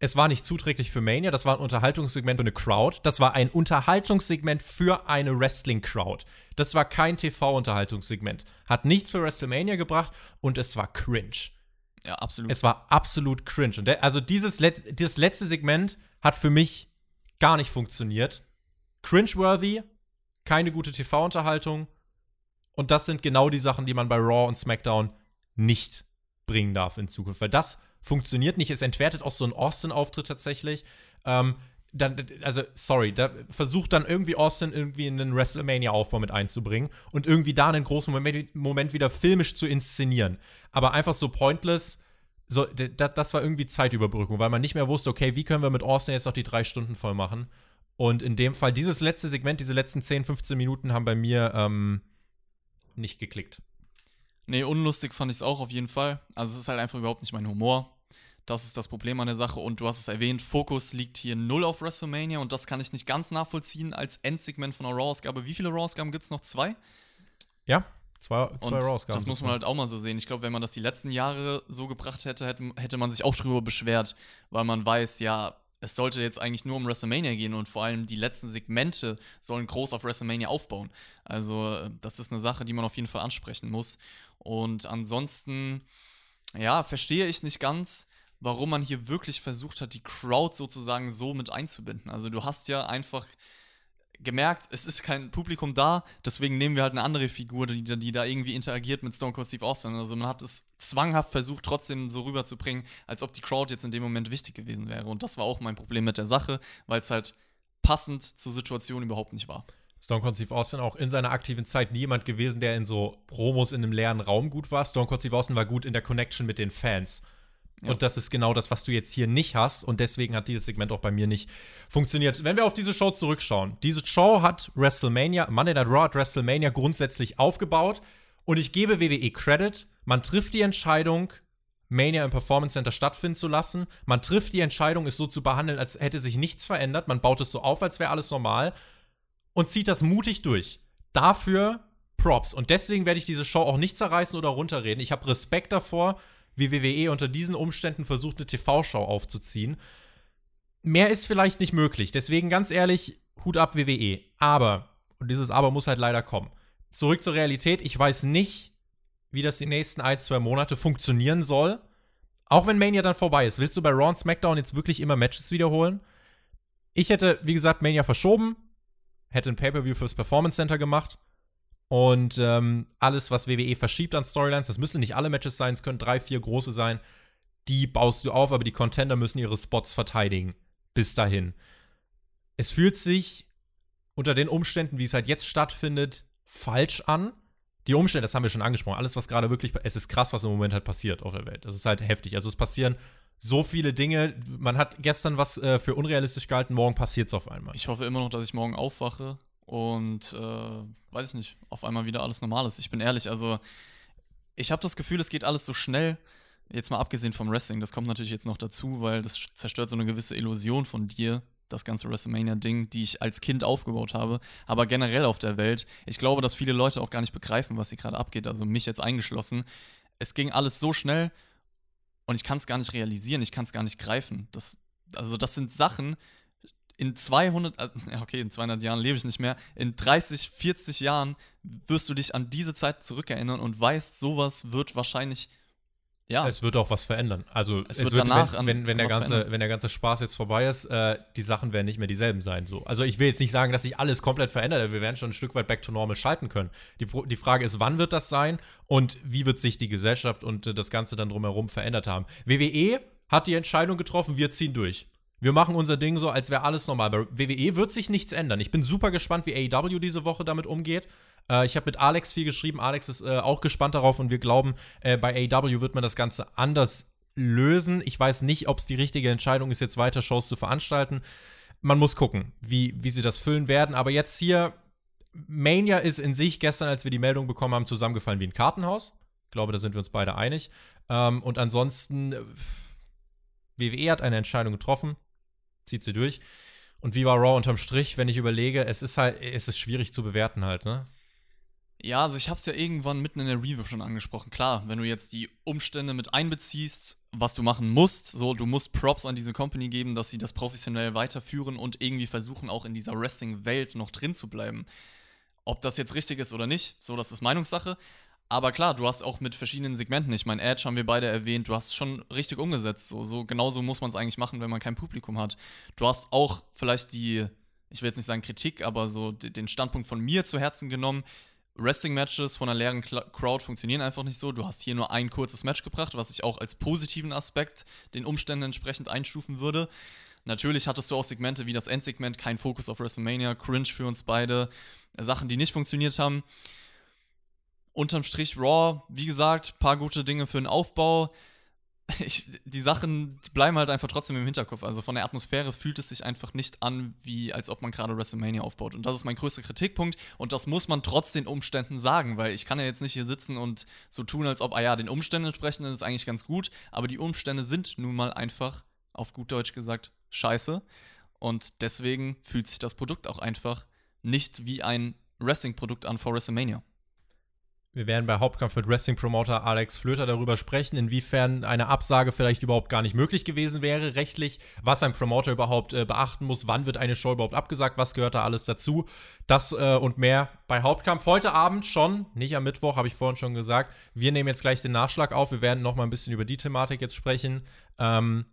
es war nicht zuträglich für Mania, das war ein Unterhaltungssegment für eine Crowd. Das war ein Unterhaltungssegment für eine Wrestling-Crowd. Das war kein TV-Unterhaltungssegment. Hat nichts für WrestleMania gebracht und es war cringe. Ja, absolut. Es war absolut cringe. Und also dieses, Let dieses letzte Segment hat für mich gar nicht funktioniert. Cringe-worthy, keine gute TV-Unterhaltung. Und das sind genau die Sachen, die man bei Raw und SmackDown nicht bringen darf in Zukunft. Weil das funktioniert nicht. Es entwertet auch so einen Austin-Auftritt tatsächlich. Ähm, dann, also, sorry, da versucht dann irgendwie Austin irgendwie in den WrestleMania-Aufbau mit einzubringen und irgendwie da einen großen Moment, Moment wieder filmisch zu inszenieren. Aber einfach so pointless, so, das war irgendwie Zeitüberbrückung, weil man nicht mehr wusste, okay, wie können wir mit Austin jetzt noch die drei Stunden voll machen? Und in dem Fall, dieses letzte Segment, diese letzten 10, 15 Minuten haben bei mir ähm, nicht geklickt. Nee, unlustig fand ich es auch auf jeden Fall. Also es ist halt einfach überhaupt nicht mein Humor. Das ist das Problem an der Sache. Und du hast es erwähnt, Fokus liegt hier null auf WrestleMania und das kann ich nicht ganz nachvollziehen als Endsegment von einer Raw-Ausgabe. Wie viele Raw-Ausgaben gibt es noch? Zwei? Ja, zwei, zwei Raws das muss man halt auch mal so sehen. Ich glaube, wenn man das die letzten Jahre so gebracht hätte, hätte, hätte man sich auch drüber beschwert, weil man weiß, ja, es sollte jetzt eigentlich nur um WrestleMania gehen und vor allem die letzten Segmente sollen groß auf WrestleMania aufbauen. Also, äh, das ist eine Sache, die man auf jeden Fall ansprechen muss. Und ansonsten, ja, verstehe ich nicht ganz, warum man hier wirklich versucht hat, die Crowd sozusagen so mit einzubinden. Also, du hast ja einfach gemerkt, es ist kein Publikum da, deswegen nehmen wir halt eine andere Figur, die, die da irgendwie interagiert mit Stone Cold Steve Austin. Also man hat es zwanghaft versucht, trotzdem so rüberzubringen, als ob die Crowd jetzt in dem Moment wichtig gewesen wäre. Und das war auch mein Problem mit der Sache, weil es halt passend zur Situation überhaupt nicht war. Stone Cold Steve Austin auch in seiner aktiven Zeit nie jemand gewesen, der in so Promos in einem leeren Raum gut war. Stone Cold Steve Austin war gut in der Connection mit den Fans. Und das ist genau das, was du jetzt hier nicht hast. Und deswegen hat dieses Segment auch bei mir nicht funktioniert. Wenn wir auf diese Show zurückschauen, diese Show hat WrestleMania, Monday Night Raw hat WrestleMania grundsätzlich aufgebaut. Und ich gebe WWE Credit. Man trifft die Entscheidung, Mania im Performance Center stattfinden zu lassen. Man trifft die Entscheidung, es so zu behandeln, als hätte sich nichts verändert. Man baut es so auf, als wäre alles normal. Und zieht das mutig durch. Dafür Props. Und deswegen werde ich diese Show auch nicht zerreißen oder runterreden. Ich habe Respekt davor, wie WWE unter diesen Umständen versucht, eine TV-Show aufzuziehen. Mehr ist vielleicht nicht möglich. Deswegen ganz ehrlich, Hut ab WWE. Aber, und dieses Aber muss halt leider kommen. Zurück zur Realität. Ich weiß nicht, wie das die nächsten ein, zwei Monate funktionieren soll. Auch wenn Mania dann vorbei ist. Willst du bei Raw und SmackDown jetzt wirklich immer Matches wiederholen? Ich hätte, wie gesagt, Mania verschoben. Hätte ein Pay-Per-View fürs Performance Center gemacht. Und ähm, alles, was WWE verschiebt an Storylines, das müssen nicht alle Matches sein, es können drei, vier große sein, die baust du auf, aber die Contender müssen ihre Spots verteidigen. Bis dahin. Es fühlt sich unter den Umständen, wie es halt jetzt stattfindet, falsch an. Die Umstände, das haben wir schon angesprochen, alles, was gerade wirklich, es ist krass, was im Moment halt passiert auf der Welt. Das ist halt heftig. Also es passieren so viele Dinge. Man hat gestern was äh, für unrealistisch gehalten, morgen passiert es auf einmal. Ich hoffe immer noch, dass ich morgen aufwache und äh, weiß ich nicht, auf einmal wieder alles normal ist. Ich bin ehrlich, also ich habe das Gefühl, es geht alles so schnell. Jetzt mal abgesehen vom Wrestling, das kommt natürlich jetzt noch dazu, weil das zerstört so eine gewisse Illusion von dir, das ganze WrestleMania-Ding, die ich als Kind aufgebaut habe, aber generell auf der Welt. Ich glaube, dass viele Leute auch gar nicht begreifen, was hier gerade abgeht, also mich jetzt eingeschlossen. Es ging alles so schnell und ich kann es gar nicht realisieren, ich kann es gar nicht greifen. Das, also das sind Sachen, in 200, also, okay, in 200 Jahren lebe ich nicht mehr, in 30, 40 Jahren wirst du dich an diese Zeit zurückerinnern und weißt, sowas wird wahrscheinlich ja. es wird auch was verändern. Also es, es wird, wird, danach, wenn, wenn, wenn der ganze, wenn der ganze Spaß jetzt vorbei ist, äh, die Sachen werden nicht mehr dieselben sein. So. Also ich will jetzt nicht sagen, dass sich alles komplett verändert. Wir werden schon ein Stück weit back to normal schalten können. Die, die Frage ist, wann wird das sein und wie wird sich die Gesellschaft und äh, das Ganze dann drumherum verändert haben. WWE hat die Entscheidung getroffen, wir ziehen durch. Wir machen unser Ding so, als wäre alles normal. Bei WWE wird sich nichts ändern. Ich bin super gespannt, wie AEW diese Woche damit umgeht. Äh, ich habe mit Alex viel geschrieben. Alex ist äh, auch gespannt darauf und wir glauben, äh, bei AEW wird man das Ganze anders lösen. Ich weiß nicht, ob es die richtige Entscheidung ist, jetzt weiter Shows zu veranstalten. Man muss gucken, wie, wie sie das füllen werden. Aber jetzt hier, Mania ist in sich gestern, als wir die Meldung bekommen haben, zusammengefallen wie ein Kartenhaus. Ich glaube, da sind wir uns beide einig. Ähm, und ansonsten, äh, WWE hat eine Entscheidung getroffen, zieht sie durch. Und wie war Raw unterm Strich, wenn ich überlege, es ist halt, es ist schwierig zu bewerten halt, ne? Ja, also ich habe es ja irgendwann mitten in der Review schon angesprochen. Klar, wenn du jetzt die Umstände mit einbeziehst, was du machen musst, so du musst Props an diese Company geben, dass sie das professionell weiterführen und irgendwie versuchen auch in dieser Wrestling-Welt noch drin zu bleiben. Ob das jetzt richtig ist oder nicht, so das ist Meinungssache. Aber klar, du hast auch mit verschiedenen Segmenten, ich meine, Edge haben wir beide erwähnt, du hast schon richtig umgesetzt. So, so genauso muss man es eigentlich machen, wenn man kein Publikum hat. Du hast auch vielleicht die, ich will jetzt nicht sagen Kritik, aber so den Standpunkt von mir zu Herzen genommen Wrestling-Matches von einer leeren Crowd funktionieren einfach nicht so. Du hast hier nur ein kurzes Match gebracht, was ich auch als positiven Aspekt den Umständen entsprechend einstufen würde. Natürlich hattest du auch Segmente wie das Endsegment, kein Fokus auf WrestleMania, cringe für uns beide, Sachen, die nicht funktioniert haben. Unterm Strich Raw, wie gesagt, paar gute Dinge für den Aufbau ich, die Sachen bleiben halt einfach trotzdem im Hinterkopf. Also von der Atmosphäre fühlt es sich einfach nicht an, wie als ob man gerade WrestleMania aufbaut. Und das ist mein größter Kritikpunkt. Und das muss man trotz den Umständen sagen, weil ich kann ja jetzt nicht hier sitzen und so tun, als ob, ah ja, den Umständen entsprechend ist eigentlich ganz gut. Aber die Umstände sind nun mal einfach, auf gut Deutsch gesagt, scheiße. Und deswegen fühlt sich das Produkt auch einfach nicht wie ein Wrestling-Produkt an vor WrestleMania. Wir werden bei Hauptkampf mit Wrestling-Promoter Alex Flöter darüber sprechen, inwiefern eine Absage vielleicht überhaupt gar nicht möglich gewesen wäre, rechtlich, was ein Promoter überhaupt äh, beachten muss, wann wird eine Show überhaupt abgesagt, was gehört da alles dazu. Das äh, und mehr bei Hauptkampf. Heute Abend schon, nicht am Mittwoch, habe ich vorhin schon gesagt. Wir nehmen jetzt gleich den Nachschlag auf. Wir werden noch mal ein bisschen über die Thematik jetzt sprechen. Ähm,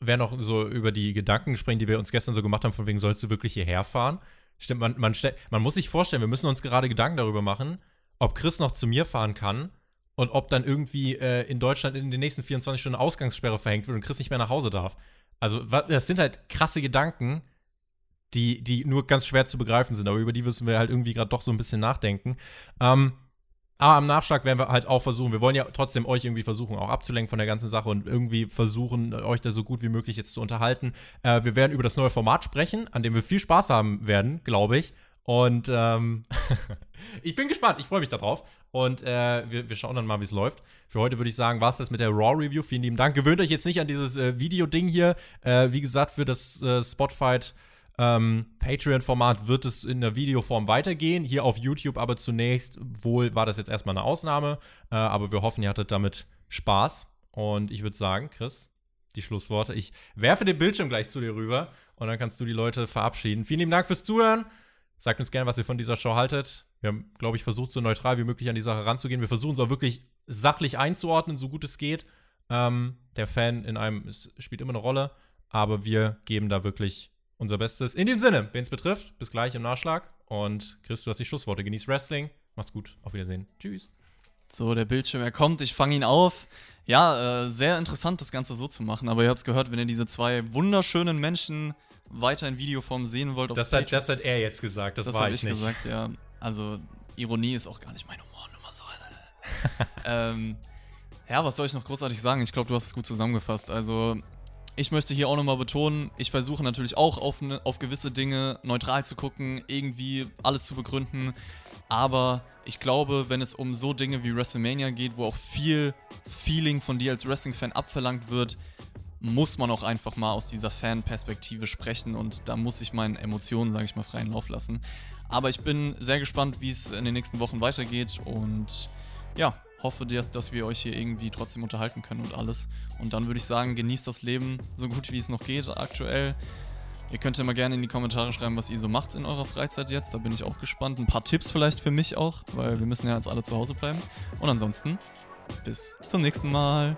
werden noch so über die Gedanken sprechen, die wir uns gestern so gemacht haben, von wegen, sollst du wirklich hierher fahren? Stimmt, man, man, man muss sich vorstellen, wir müssen uns gerade Gedanken darüber machen, ob Chris noch zu mir fahren kann und ob dann irgendwie äh, in Deutschland in den nächsten 24 Stunden Ausgangssperre verhängt wird und Chris nicht mehr nach Hause darf. Also, das sind halt krasse Gedanken, die, die nur ganz schwer zu begreifen sind, aber über die müssen wir halt irgendwie gerade doch so ein bisschen nachdenken. Ähm, aber am Nachschlag werden wir halt auch versuchen, wir wollen ja trotzdem euch irgendwie versuchen, auch abzulenken von der ganzen Sache und irgendwie versuchen, euch da so gut wie möglich jetzt zu unterhalten. Äh, wir werden über das neue Format sprechen, an dem wir viel Spaß haben werden, glaube ich. Und ähm, ich bin gespannt, ich freue mich darauf. Und äh, wir, wir, schauen dann mal, wie es läuft. Für heute würde ich sagen, war es das mit der Raw-Review. Vielen lieben Dank. Gewöhnt euch jetzt nicht an dieses äh, Video-Ding hier. Äh, wie gesagt, für das äh, Spotfight ähm, Patreon-Format wird es in der Videoform weitergehen. Hier auf YouTube aber zunächst wohl war das jetzt erstmal eine Ausnahme. Äh, aber wir hoffen, ihr hattet damit Spaß. Und ich würde sagen, Chris, die Schlussworte. Ich werfe den Bildschirm gleich zu dir rüber und dann kannst du die Leute verabschieden. Vielen lieben Dank fürs Zuhören. Sagt uns gerne, was ihr von dieser Show haltet. Wir haben, glaube ich, versucht, so neutral wie möglich an die Sache ranzugehen. Wir versuchen es auch wirklich sachlich einzuordnen, so gut es geht. Ähm, der Fan in einem ist, spielt immer eine Rolle, aber wir geben da wirklich unser Bestes. In dem Sinne, wen es betrifft, bis gleich im Nachschlag. Und Chris, du hast die Schlussworte. Genieß Wrestling. Macht's gut. Auf Wiedersehen. Tschüss. So, der Bildschirm, er kommt, ich fange ihn auf. Ja, äh, sehr interessant, das Ganze so zu machen. Aber ihr habt es gehört, wenn ihr diese zwei wunderschönen Menschen weiter in Videoform sehen wollt. das, hat, das hat er jetzt gesagt, das, das war ich, ich nicht. gesagt, ja. Also, Ironie ist auch gar nicht mein Humor, nur mal so. ähm, ja, was soll ich noch großartig sagen? Ich glaube, du hast es gut zusammengefasst. Also, ich möchte hier auch nochmal betonen, ich versuche natürlich auch auf, ne, auf gewisse Dinge neutral zu gucken, irgendwie alles zu begründen. Aber ich glaube, wenn es um so Dinge wie WrestleMania geht, wo auch viel Feeling von dir als Wrestling-Fan abverlangt wird, muss man auch einfach mal aus dieser Fan-Perspektive sprechen und da muss ich meinen Emotionen, sage ich mal, freien Lauf lassen. Aber ich bin sehr gespannt, wie es in den nächsten Wochen weitergeht und ja, hoffe, dass wir euch hier irgendwie trotzdem unterhalten können und alles. Und dann würde ich sagen, genießt das Leben so gut wie es noch geht aktuell. Ihr könnt ja mal gerne in die Kommentare schreiben, was ihr so macht in eurer Freizeit jetzt. Da bin ich auch gespannt. Ein paar Tipps vielleicht für mich auch, weil wir müssen ja jetzt alle zu Hause bleiben. Und ansonsten Bis zum nächsten Mal.